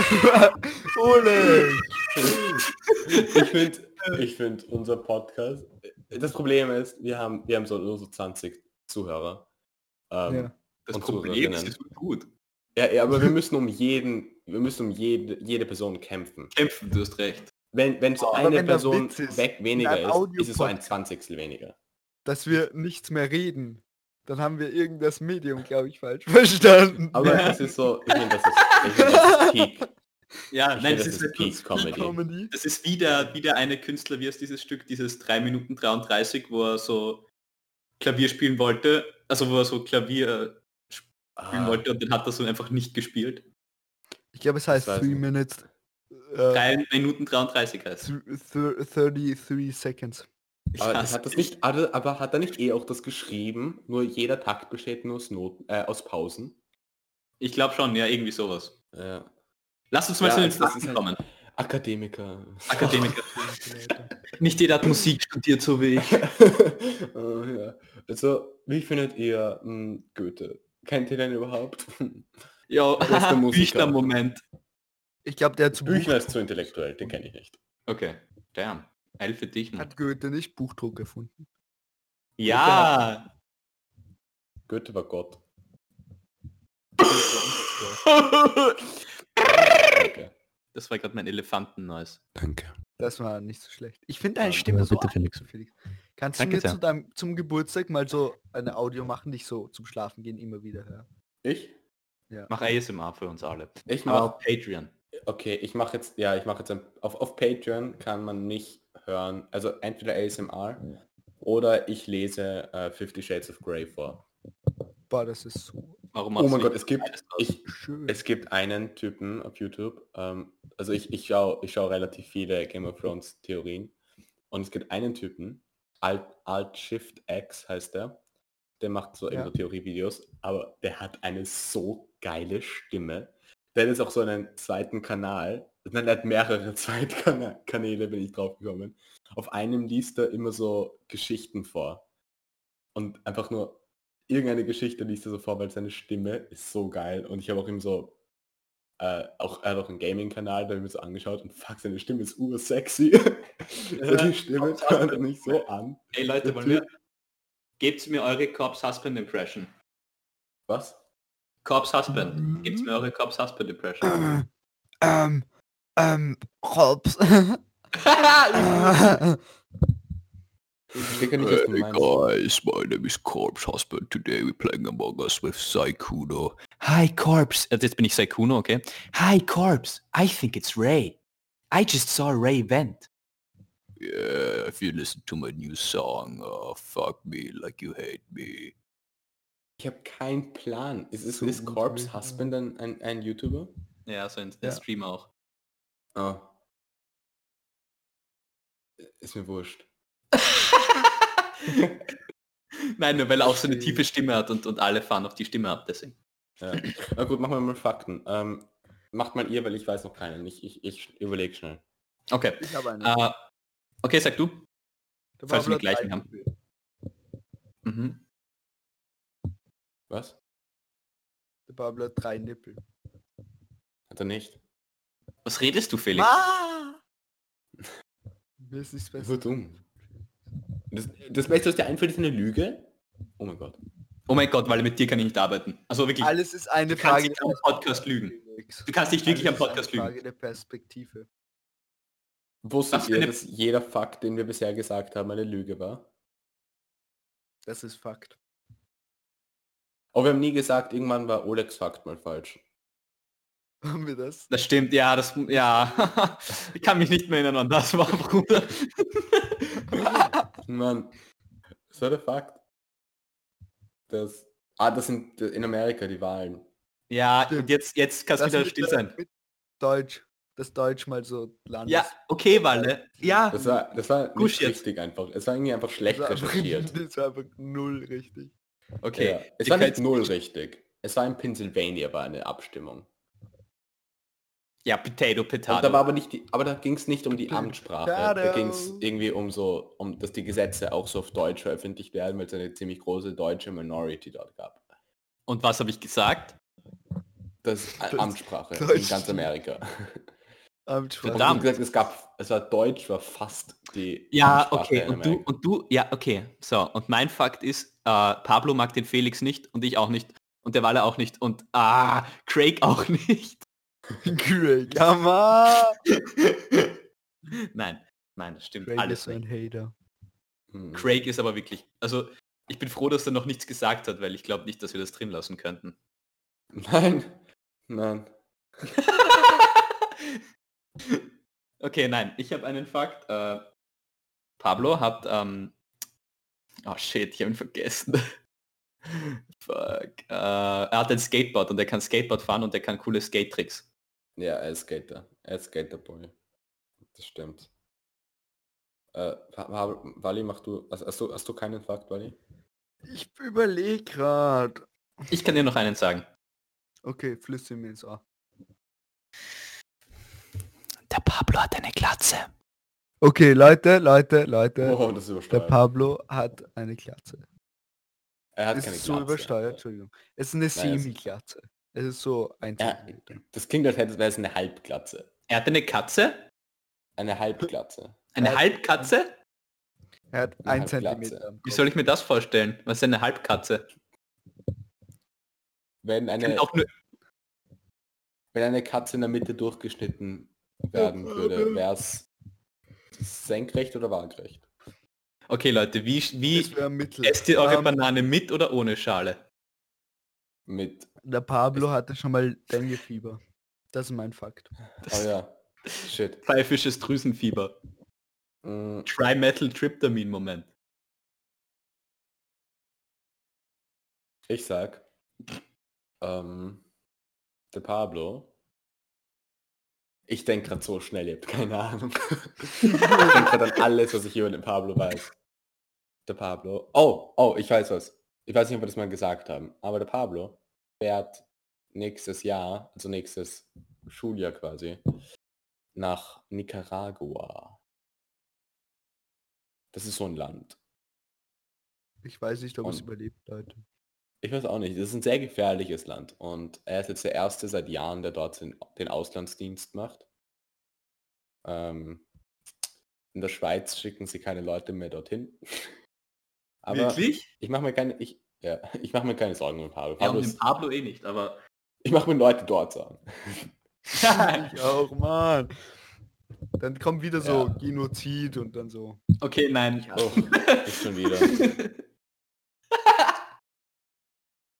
Ole! Ich finde, ich finde unser Podcast. Das Problem ist, wir haben, wir haben so nur so 20 Zuhörer. Ähm, Ja. Das Und Problem ist, es wird gut. ja. Ja, aber wir müssen um jeden, wir müssen um jede, jede Person kämpfen. Kämpfen, du hast recht. Wenn, wenn so Aber eine wenn Person ist, weg weniger ist, ist es so ein Zwanzigstel weniger. Dass wir nichts mehr reden. Dann haben wir irgendwas Medium, glaube ich, falsch verstanden. Aber es ist so, ich finde, das ist, ich find, das ist Peak. Ja, Ich nein, das das ist, ist Peak Comedy. Comedy. das ist wie der, wie der eine Künstler, wie ist dieses Stück, dieses 3 Minuten 33, wo er so Klavier spielen wollte, also wo er so Klavier spielen Ah, wollte und dann hat er so einfach nicht gespielt. Ich glaube, es heißt weiß 3 nicht. Minutes Äh, 3 Minuten 33 heißt. th- th- 33 seconds. Aber, hat das nicht, aber, aber hat er nicht eh auch das geschrieben? Nur jeder Takt besteht nur aus, Noten, äh, aus Pausen. Ich glaube schon, ja, irgendwie sowas. Ja. Lass uns mal Ja, zu den Fakten halt- kommen. Akademiker. Akademiker. Nicht jeder hat Musik studiert, so wie ich. oh, ja. Also, wie findet ihr mh, Goethe? Kennt ihr den überhaupt? Ja, ist der Musiker. Büchner-Moment. Ich glaube, der hat zu Büchner Buch ist zu intellektuell, den kenne ich nicht. Okay, damn. Eil für dich, hat Goethe nicht Buchdruck erfunden. Ja! Goethe war Gott. Okay. Das war gerade mein Elefanten-Noise. Danke. Das war nicht so schlecht. Ich finde deine Ja, Stimme ja, so bitte, Felix. Felix. Kannst Danke du mir zu deinem, zum Geburtstag mal so eine Audio machen, die ich so zum Schlafen gehen immer wieder höre? Ich? Mach ASMR für uns alle. Ich mache auf Patreon. Okay, ich mache jetzt, ja, ich mache jetzt ein, auf, auf Patreon kann man nicht hören, also entweder ASMR oder ich lese äh, Fifty Shades of Grey vor. Boah, das ist so Warum Oh mein Gott, es gibt, ich, es gibt einen Typen auf YouTube, ähm, also ich, ich schaue ich schau relativ viele Game of Thrones Theorien und es gibt einen Typen, Alt, Alt Shift X heißt der, der macht so Ja. irgendwo Theorievideos, aber der hat eine so geile Stimme. Der hat jetzt auch so einen zweiten Kanal, nein, der hat mehrere Zweitkanäle, bin ich drauf gekommen. Auf einem liest er immer so Geschichten vor. Und einfach nur irgendeine Geschichte liest er so vor, weil seine Stimme ist so geil. Und ich habe auch ihm so, äh, auch, er hat auch einen Gaming-Kanal, da habe ich mir so angeschaut und fuck, seine Stimme ist ursexy. seine Stimme hört mich so an. Ey Leute, wollen wir... Gebt mir eure Corpse Husband Impression. Was? Corpse Husband. Gebt mir eure Corpse Husband Impression. ähm, ähm, Hobbs. Ich nicht, was du Hey guys, my name is Corpse Husband. Today we're playing Among Us with Saikuno. Hi Corpse. Also jetzt bin ich Saikuno, okay? Hi Corpse. I think it's Ray. I just saw Ray vent. Yeah, if you listen to my new song, uh, fuck me like you hate me. Ich habe keinen Plan. Ist, ist, ist Corpse. Husband ein, ein, ein YouTuber? Ja, so ein, ein Ja. Streamer auch. Ah. Ist mir wurscht. Nein, nur weil er auch so eine tiefe Stimme hat und, und alle fahren auf die Stimme ab, deswegen. Ja. Na gut, machen wir mal Fakten. Ähm, macht mal ihr, weil ich weiß noch keinen. Ich, ich, ich überlege schnell. Okay. Ich habe einen. Äh, okay, sag du. Der falls wir die gleichen haben. Mhm. Was? Der Pablo hat drei Nippel. Hat er nicht? Was redest du, Felix? Ah! Mir ist nichts So besser. dumm. Das, das Beste, was dir einfällt, ist eine Lüge? Oh mein Gott. Oh mein Gott, weil mit dir kann ich nicht arbeiten. Also wirklich, Alles ist eine Du kannst Frage nicht am Podcast lügen. Du kannst nicht wirklich am Podcast eine lügen. Frage der Perspektive. Wusstet ihr, eine- dass jeder Fakt, den wir bisher gesagt haben, eine Lüge war? Das ist Fakt. Aber wir haben nie gesagt, irgendwann war Olegs Fakt mal falsch. Haben wir das? Das stimmt, ja, das, ja. ich kann mich nicht mehr erinnern, wann das war, Bruder. Mann, das war der Fakt. Das, ah, das sind in Amerika die Wahlen. ja, Stimmt. und jetzt, jetzt kannst du Das wieder still sein. Deutsch. Das Deutsch mal so Landes. Ja, okay, Walle. Ja, Das war, das war Gusch nicht jetzt. richtig einfach. Es war irgendwie einfach schlecht das war einfach, recherchiert. das war einfach null richtig. okay. Ja, es war nicht null richtig. Es war in Pennsylvania war eine Abstimmung. Ja, Potato, Und da Potato. war aber nicht die, aber da ging es nicht um die Amtssprache. Da Potato. ging es irgendwie um so, um dass die Gesetze auch so auf Deutsch veröffentlicht werden, weil es eine ziemlich große deutsche Minority dort gab. Und was habe ich gesagt? Das ist Das- Amtssprache in Deutsch. ganz Amerika. Amtssprache. Und Verdammt. gesagt, es gab, es war Deutsch, war fast die Ja, Amtssprache okay. in Und du, und du, ja, okay. So, und mein Fakt ist, äh, Pablo mag den Felix nicht und ich auch nicht. Und der Walle auch nicht. Und ah, Craig auch nicht. Craig. Ja, Mann. nein, nein, das stimmt Craig alles ist ein nicht. Hater. Hm. Craig ist aber wirklich, also ich bin froh, dass er noch nichts gesagt hat, weil ich glaube nicht, dass wir das drin lassen könnten. Nein, nein. okay, nein, ich habe einen Fakt. Äh, Pablo hat, ähm, oh shit, ich habe ihn vergessen. Fuck. Äh, er hat ein Skateboard und er kann Skateboard fahren und er kann coole Skate-Tricks. Ja, er ist Skater. Er ist Skaterboy. Das stimmt. Äh, Wa- Wa- Wally, mach du. Also, hast, du hast du keinen Fakt, Wally? Ich überlege gerade. Ich kann dir noch einen sagen. Okay, flüster mir ins Ohr. Der Pablo hat eine Glatze. Okay, Leute, Leute, Leute. Oh, das ist Der. Pablo hat eine Glatze. er hat Es keine ist so übersteuert, Entschuldigung. Es ist eine Semi-Glatze. Es ist so ein Ja, Zentimeter. das klingt, als hätte wäre es eine Halbglatze. Er hat eine Katze, Eine Halbglatze. eine Er hat- Halbkatze. Er hat ein. Zentimeter. Wie soll ich mir das vorstellen? Was ist eine Halbkatze? Wenn eine, auch nur, wenn eine Katze in der Mitte durchgeschnitten werden würde, wäre es senkrecht oder waagrecht? okay Leute, wie, wie Es wäre Mittel. esst ihr eure Ähm, Banane mit oder ohne Schale? Mit, Der Pablo hatte schon mal Dengue-Fieber. Das ist mein Fakt. oh ja, shit. Pfeifisches Drüsenfieber. Mm, Trimethyl-Tryptamin-Moment. Ich sag, ähm, der Pablo. Ich denke gerade so schnell, ihr habt keine Ahnung. ich denke gerade an alles, was ich über den Pablo weiß. Der Pablo. Oh, oh, ich weiß was. Ich weiß nicht, ob wir das mal gesagt haben, aber der Pablo fährt nächstes Jahr, also nächstes Schuljahr quasi, nach Nicaragua. Das ist so ein Land. Ich weiß nicht, ob es überlebt, Leute. Ich weiß auch nicht. Das ist ein sehr gefährliches Land. Und er ist jetzt der Erste seit Jahren, der dort den, den Auslandsdienst macht. Ähm, in der Schweiz schicken sie keine Leute mehr dorthin. Aber Wirklich? ich mache mir keine, ich, ja, ich mache mir keine Sorgen um Pablo. Ja, Pablo und ist, dem Pablo eh nicht, aber... ich mache mir Leute dort Sorgen. Ich auch, Mann. Dann kommt wieder so Ja. Genozid und dann so. okay, nein. Oh, ist schon wieder.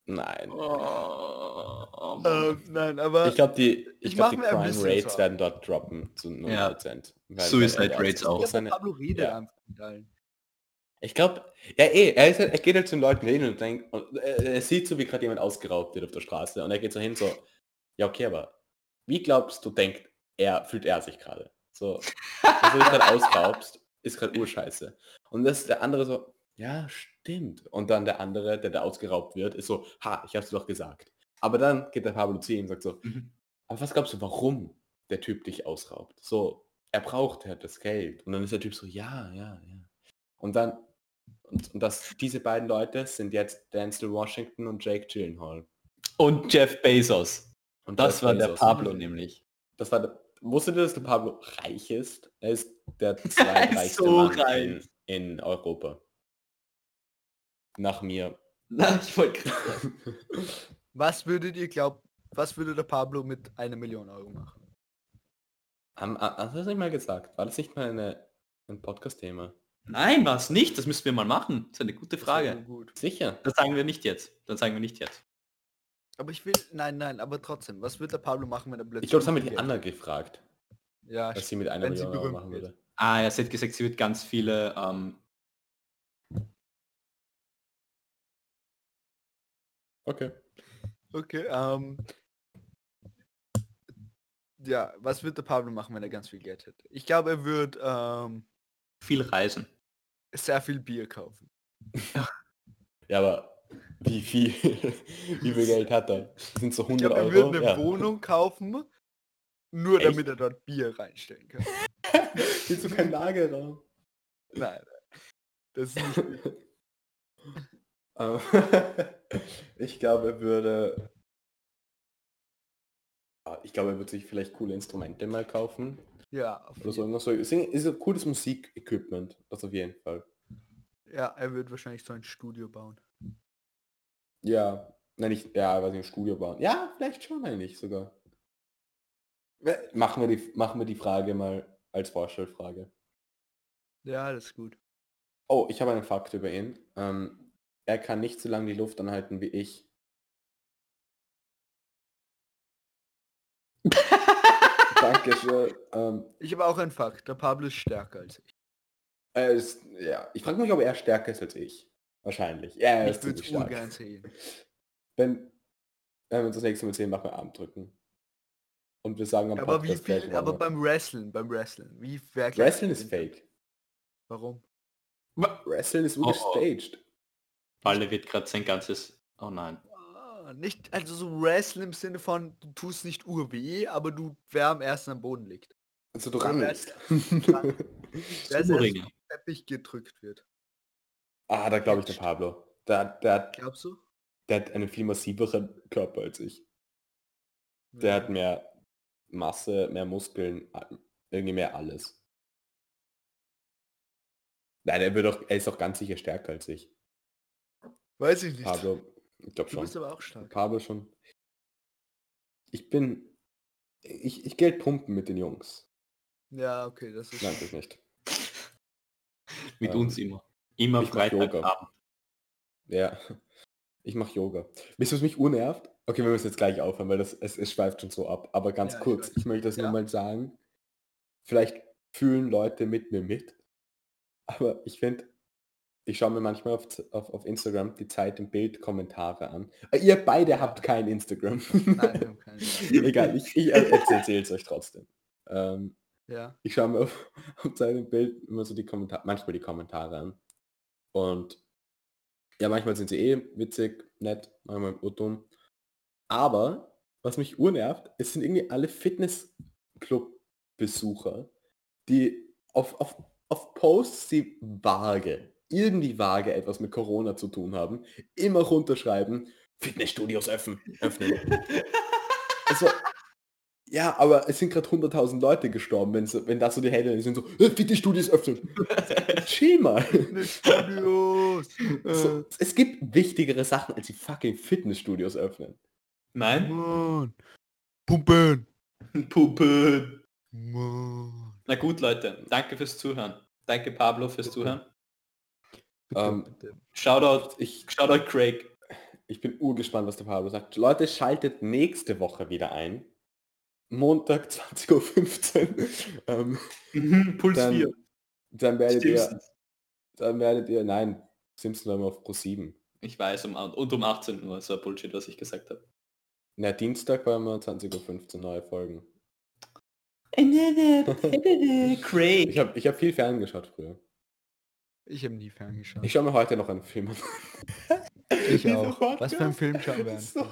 Nein. Oh, oh. Ähm, nein, aber Ich glaube, die, ich ich glaub, die Crime Rates Sorgen. werden dort droppen zu 0%. Ja. weil- Suicide weil Rates auch. ja, Pablo redet ja. einfach mit allen. Ich glaube, ja eh, er, ist, halt- er geht halt zu den Leuten hin und denkt, und er, er sieht so, wie gerade jemand ausgeraubt wird auf der Straße und er geht so hin so, ja okay, aber wie glaubst du, denkt er, fühlt er sich gerade? So, dass du dich gerade ausraubst, ist gerade urscheiße. Und das der andere so, ja, stimmt. Und dann der andere, der da ausgeraubt wird, ist so, ha, ich hab's dir doch gesagt. Aber dann geht der Pablo zu ihm und sagt so, Mhm. aber was glaubst du, warum der Typ dich ausraubt? So, er braucht halt das Geld. Und dann ist der Typ so, ja, ja, ja. Und dann, und, und das, diese beiden Leute sind jetzt Denzel Washington und Jake Gyllenhaal. Und Jeff Bezos. Und Das Jeff war der Bezos. Pablo nämlich. Das war der, wusstet ihr, dass der Pablo reich ist? Er ist der zweitreichste so Mann reich. in, in Europa. Nach mir. Na, ich wollte. Was würdet ihr glauben, was würde der Pablo mit einer Million Euro machen? Haben, hast du das nicht mal gesagt? War das nicht mal eine, ein Podcast-Thema? Nein, war es nicht. Das müssen wir mal machen. Das ist eine gute Das Frage. Gut. Sicher. Das sagen wir nicht jetzt. Das sagen wir nicht jetzt. Aber ich will, nein, nein, aber trotzdem, was wird der Pablo machen, wenn er plötzlich... Ich glaube, das haben wir die Anna gefragt, Ja, was sie mit einer wenn sie Million Euro machen wird. würde. Ah, ja, sie hat gesagt, sie wird ganz viele ähm, Okay. Okay, ähm... Ja, was wird der Pablo machen, wenn er ganz viel Geld hätte? Ich glaube, er wird ähm, viel reisen. sehr viel Bier kaufen. Ja, aber wie viel, wie viel Geld hat er? Sind so Ich 100 glaube, er Euro? wird eine Ja. Wohnung kaufen, nur Echt? damit er dort Bier reinstellen kann. Willst du kein Lagerraum? Nein, nein. Das ist nicht... Ich glaube, er würde... Ah, Ich glaube, er würde sich vielleicht coole Instrumente mal kaufen. Ja, auf Oder so jeden- irgendwas so. Ist ein cooles Musikequipment. Das auf jeden Fall. ja, er wird wahrscheinlich so ein Studio bauen. Ja. Nein, ich, ja, weiß nicht, ein Studio bauen. Ja, vielleicht schon eigentlich sogar. Machen wir die, machen wir die Frage mal als Vorstellfrage. Ja, das ist gut. Oh, ich habe einen Fakt über ihn. Ähm, er kann nicht so lange die Luft anhalten wie ich. Dankeschön. Ähm, Ich habe auch einen Fakt. Der Pablo ist stärker als ich. er ist, ja, ich frage mich, ob er stärker ist als ich. Wahrscheinlich. Ja, er ich ist würde es ungern sehen. Wenn, wenn wir uns das nächste Mal sehen, machen wir Arm drücken. und wir sagen am Aber wie Podcast gleich, viel, aber beim Wrestlen, beim Wrestlen, wie Wrestling ist fake. Warum? Wrestling ist Oh, oh. ungestaged. Palle wird gerade sein ganzes... Oh nein. Nicht, also so Wrestling im Sinne von, du tust nicht urweh, aber du, wer am ersten am Boden liegt. Also du. Wer vom Teppich gedrückt wird. ah, da glaube ich der Pablo. Der, der, hat- Glaubst du? der hat einen viel massiveren Körper als ich. Der hat mehr Masse, mehr Muskeln, irgendwie mehr alles. Nein, er, wird auch, er ist auch ganz sicher stärker als ich. Weiß ich nicht. Pablo, ich glaube du schon. bist aber auch stark. Pablo schon. Ich bin... Ich, ich Geld pumpen mit den Jungs. Ja, okay, das ist... Nein, das nicht. Mit Ähm, uns immer. Immer ich mach Freitagabend. Yoga. Ja, ich mache Yoga. Wisst ihr, was mich unnervt? Okay, wir müssen jetzt gleich aufhören, weil das, es, es schweift schon so ab. Aber ganz Ja, ich kurz, weiß. ich, möchte das Ja. nur mal sagen. Vielleicht fühlen Leute mit mir mit. Aber ich finde, ich schaue mir manchmal auf, auf, auf Instagram die Zeit im Bild Kommentare an. Äh, Ihr beide habt kein Instagram. Nein, haben keine. Egal, ich, ich erzähle es euch trotzdem. Ähm, Ja. ich schaue mir auf, auf Zeit im Bild immer so die Kommentare, manchmal die Kommentare an. Und ja, manchmal sind sie eh witzig, nett, manchmal urdumm. Aber was mich urnervt, es sind irgendwie alle Fitnessclub-Besucher, die auf, auf, auf Posts, die vage, irgendwie vage etwas mit Corona zu tun haben, immer runterschreiben, Fitnessstudios öffnen. öffnen. also, ja, aber es sind gerade 100.000 Leute gestorben, wenn, so, wenn das so die Headlines sind, so, äh, Fitnessstudios öffnen. Chill mal. Fitnessstudios! So, es gibt wichtigere Sachen, als die fucking Fitnessstudios öffnen. Nein? Mann. Pumpen! Puppe. Mann. Na gut, Leute. Danke fürs Zuhören. Danke, Pablo, fürs Zuhören. Bitte, Ähm, bitte. Shoutout, Ich, Shoutout Craig. ich bin urgespannt, was der Pablo sagt. Leute, schaltet nächste Woche wieder ein. Montag 20.15 Uhr. ähm, Mhm, Puls Dann- 4. dann werdet ihr, Simpsons. dann werdet ihr, nein, Simpsons waren wir auf Pro 7. Ich weiß, um, und um 18 Uhr, so ein Bullshit, was ich gesagt habe. Na, Dienstag waren wir 20.15 Uhr neue Folgen. Craig. Ich habe ich hab viel ferngeschaut früher. Ich habe nie ferngeschaut. Ich schaue mir heute noch einen Film an. Ich auch. Was für ein Podcast Film schauen wir an? so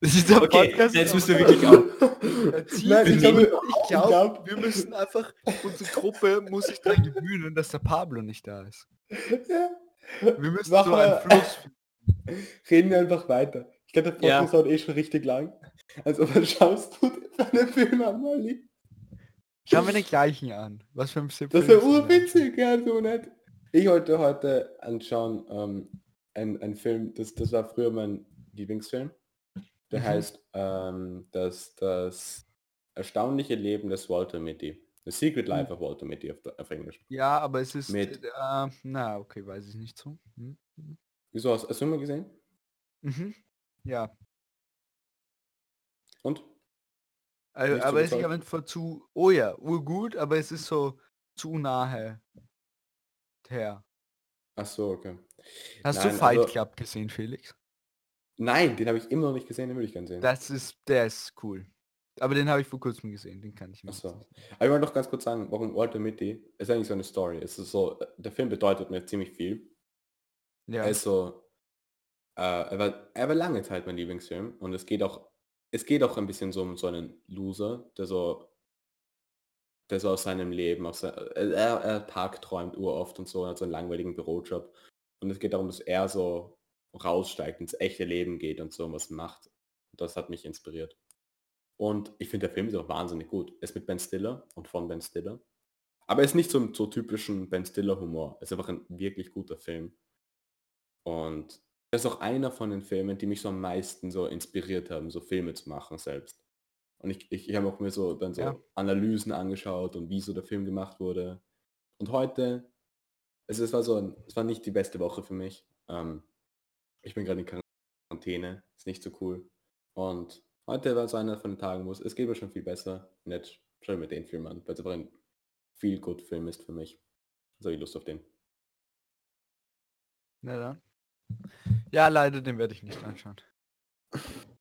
Das ist der Okay, Podcast. jetzt müssen wir wirklich. Erziehen Nein, ich glaube, ich glaube, wir müssen einfach, unsere Gruppe muss sich daran gewöhnen, dass der Pablo nicht da ist. ja. Wir müssen Mach so einen Fluss Reden wir einfach weiter. Ich glaube, der Ja. Podcast dauert eh schon richtig lang. Also was schaust du einen Film an, Molly? Schauen wir den gleichen an. Was für ein Film Das ist denn? urwitzig, ja, so nett. Ich wollte heute anschauen, ähm, ein, ein Film, das, das war früher mein Lieblingsfilm. Der Mhm. heißt ähm, das, das erstaunliche Leben des Walter Mitty. The Secret Life of Walter Mitty auf, auf Englisch. Ja, aber es ist... Mit- Äh, na, okay, weiß ich nicht so. Hm? Wieso hast, hast du mal gesehen? Mhm. Ja, Und? Also, aber es ist überzeugt? einfach zu... Oh ja, urgut, aber es ist so zu nahe her. Ach so, okay. Hast Nein, du Fight also- Club gesehen, Felix? Nein, den habe ich immer noch nicht gesehen, den würde ich gerne sehen. Das ist, der ist cool. Aber den habe ich vor kurzem gesehen, den kann ich mir Ach so. jetzt nicht- Aber ich wollte noch ganz kurz sagen, warum Walter Mitty, ist eigentlich so eine Story. Es ist so, der Film bedeutet mir ziemlich viel. Ja, Er ist so, äh, er, war, er war lange Zeit mein Lieblingsfilm und es geht auch, es geht auch ein bisschen so um so einen Loser, der so, der so aus seinem Leben, aus sein, er, er tagträumt uroft und so, und hat so einen langweiligen Bürojob. Und es geht darum, dass er so raussteigt, ins echte Leben geht und so was macht. Das hat mich inspiriert. Und ich finde, der Film ist auch wahnsinnig gut. Er ist mit Ben Stiller und von Ben Stiller. Aber er ist nicht so, so typischen Ben Stiller Humor. Es ist einfach ein wirklich guter Film. Und das ist auch einer von den Filmen, die mich so am meisten so inspiriert haben, so Filme zu machen selbst. Und ich, ich, ich habe auch mir so dann so Ja. Analysen angeschaut und wie so der Film gemacht wurde. Und heute, also es war so, ein, es war nicht die beste Woche für mich. Ähm, ich bin gerade in Quarantäne, ist nicht so cool. Und heute war so einer von den Tagen, wo es, es geht mir schon viel besser. Und jetzt schau ich mir den Film an, weil es einfach ein viel gut Film ist für mich. So ich Lust auf den. Na dann. Ja, leider, den werde ich nicht anschauen.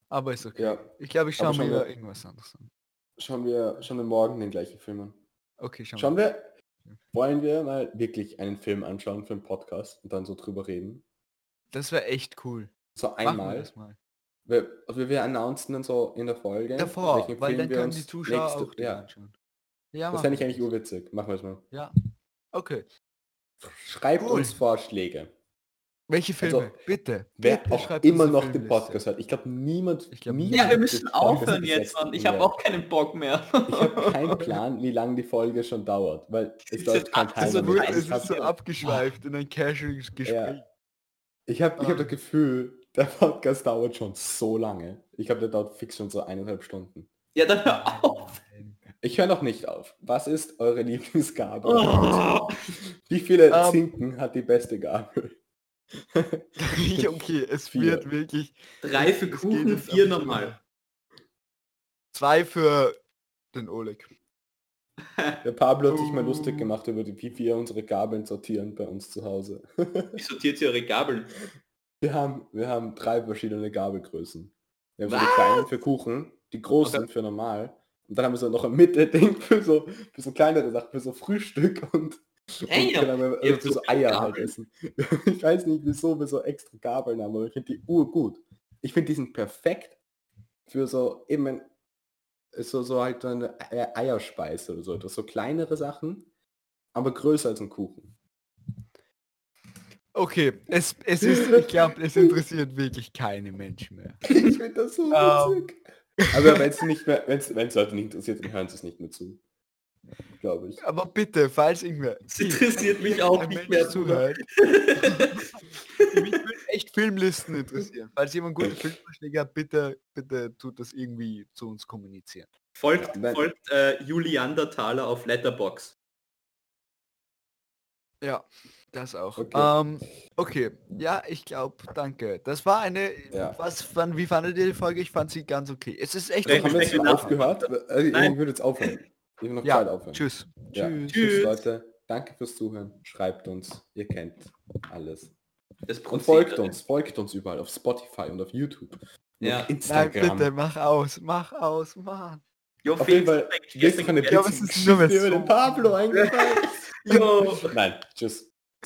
Aber ist okay. Ja, Ich glaube, ich schaue mir wir- irgendwas anderes an. schauen wir, schauen wir morgen den gleichen Film an. Okay, schauen, Schauen wir. wir, wollen wir mal wirklich einen Film anschauen für einen Podcast und dann so drüber reden? Das wäre echt cool. So wir einmal. mal. Wir, also wir announcen dann so in der Folge. Davor, weil Film dann wir können die Zuschauer nächste- auch ja, anschauen. Ja, Das fände ich wir eigentlich urwitzig. Machen wir es mal. Ja. Okay. Schreibt Cool. uns Vorschläge. Welche Filme? Also, Bitte. Wer Bitte auch immer noch den. Podcast hört. Ich glaube niemand. Ich glaub, niemand Ja, wir müssen aufhören jetzt, Mann. Ich habe auch keinen Bock mehr. Ich habe keinen Plan, wie lange die Folge schon dauert, weil es läuft kein Also Timer. so mehr. es ist so abgeschweift in ein casuales Gespräch. Ich habe ich hab Ah. das Gefühl, der Podcast dauert schon so lange. Ich glaube, der dauert fix schon so eineinhalb Stunden. Ja, dann hör auf. Ich höre noch nicht auf. Was ist eure Lieblingsgabel? Oh. Wie viele Ähm. Zinken hat die beste Gabel? okay, es Vier. wird wirklich Drei für Kuchen, vier normal. zwei für den Oleg. Der Pablo hat sich mal Oh. lustig gemacht über die, wie wir unsere Gabeln sortieren bei uns zu Hause. Wie sortiert ihr eure Gabeln? Wir haben, wir haben drei verschiedene Gabelgrößen. Wir haben so die kleinen für Kuchen, die großen Okay. für normal. Und dann haben wir so noch ein Mitte-Ding für so, für so kleinere Sachen, für so Frühstück und, Damn, dann haben wir ihr so Eier halt Gabeln. essen. Ich weiß nicht, wieso wir so extra Gabeln haben, aber ich finde die urgut. Ich finde die sind perfekt für so eben so, so halt eine Ei- Eierspeise oder so etwas. So kleinere Sachen, aber größer als ein Kuchen. Okay, es, es ist, ich glaube, es interessiert wirklich keine Menschen mehr. Ich finde das so Ähm. witzig. Aber wenn es nicht mehr, wenn es Leute nicht interessiert, dann hören sie es nicht mehr zu. Glaube ich. Aber bitte, falls irgendwer Es interessiert mich auch nicht mehr. zuhört, mich würde echt Filmlisten interessieren. Falls jemand gute Filmvorschläge hat, bitte, bitte tut das irgendwie zu uns kommunizieren. Folgt, Nein. folgt äh, Juliander Thaler auf Letterbox. Ja, das auch. Okay. Okay, ähm, okay. ja, ich glaube, danke. Das war eine, Ja. was, fand, wie fandet ihr die Folge? Ich fand sie ganz okay. Es ist echt Ja, Haben wir jetzt aufgehört? Also, Nein. ich würde jetzt aufhören. Ich will noch Ja, Zeit aufhören. Tschüss. Ja. Tschüss. Tschüss. Leute. Danke fürs Zuhören. Schreibt uns. Ihr kennt alles. Das Und folgt uns. Folgt uns überall auf Spotify und auf YouTube. Und Ja. auf Nein, Instagram. bitte, mach aus, mach aus, Mann. Jo, Auf jeden Fall, Geschichte über so- den Pablo eingefallen. Jo. Nein, tschüss.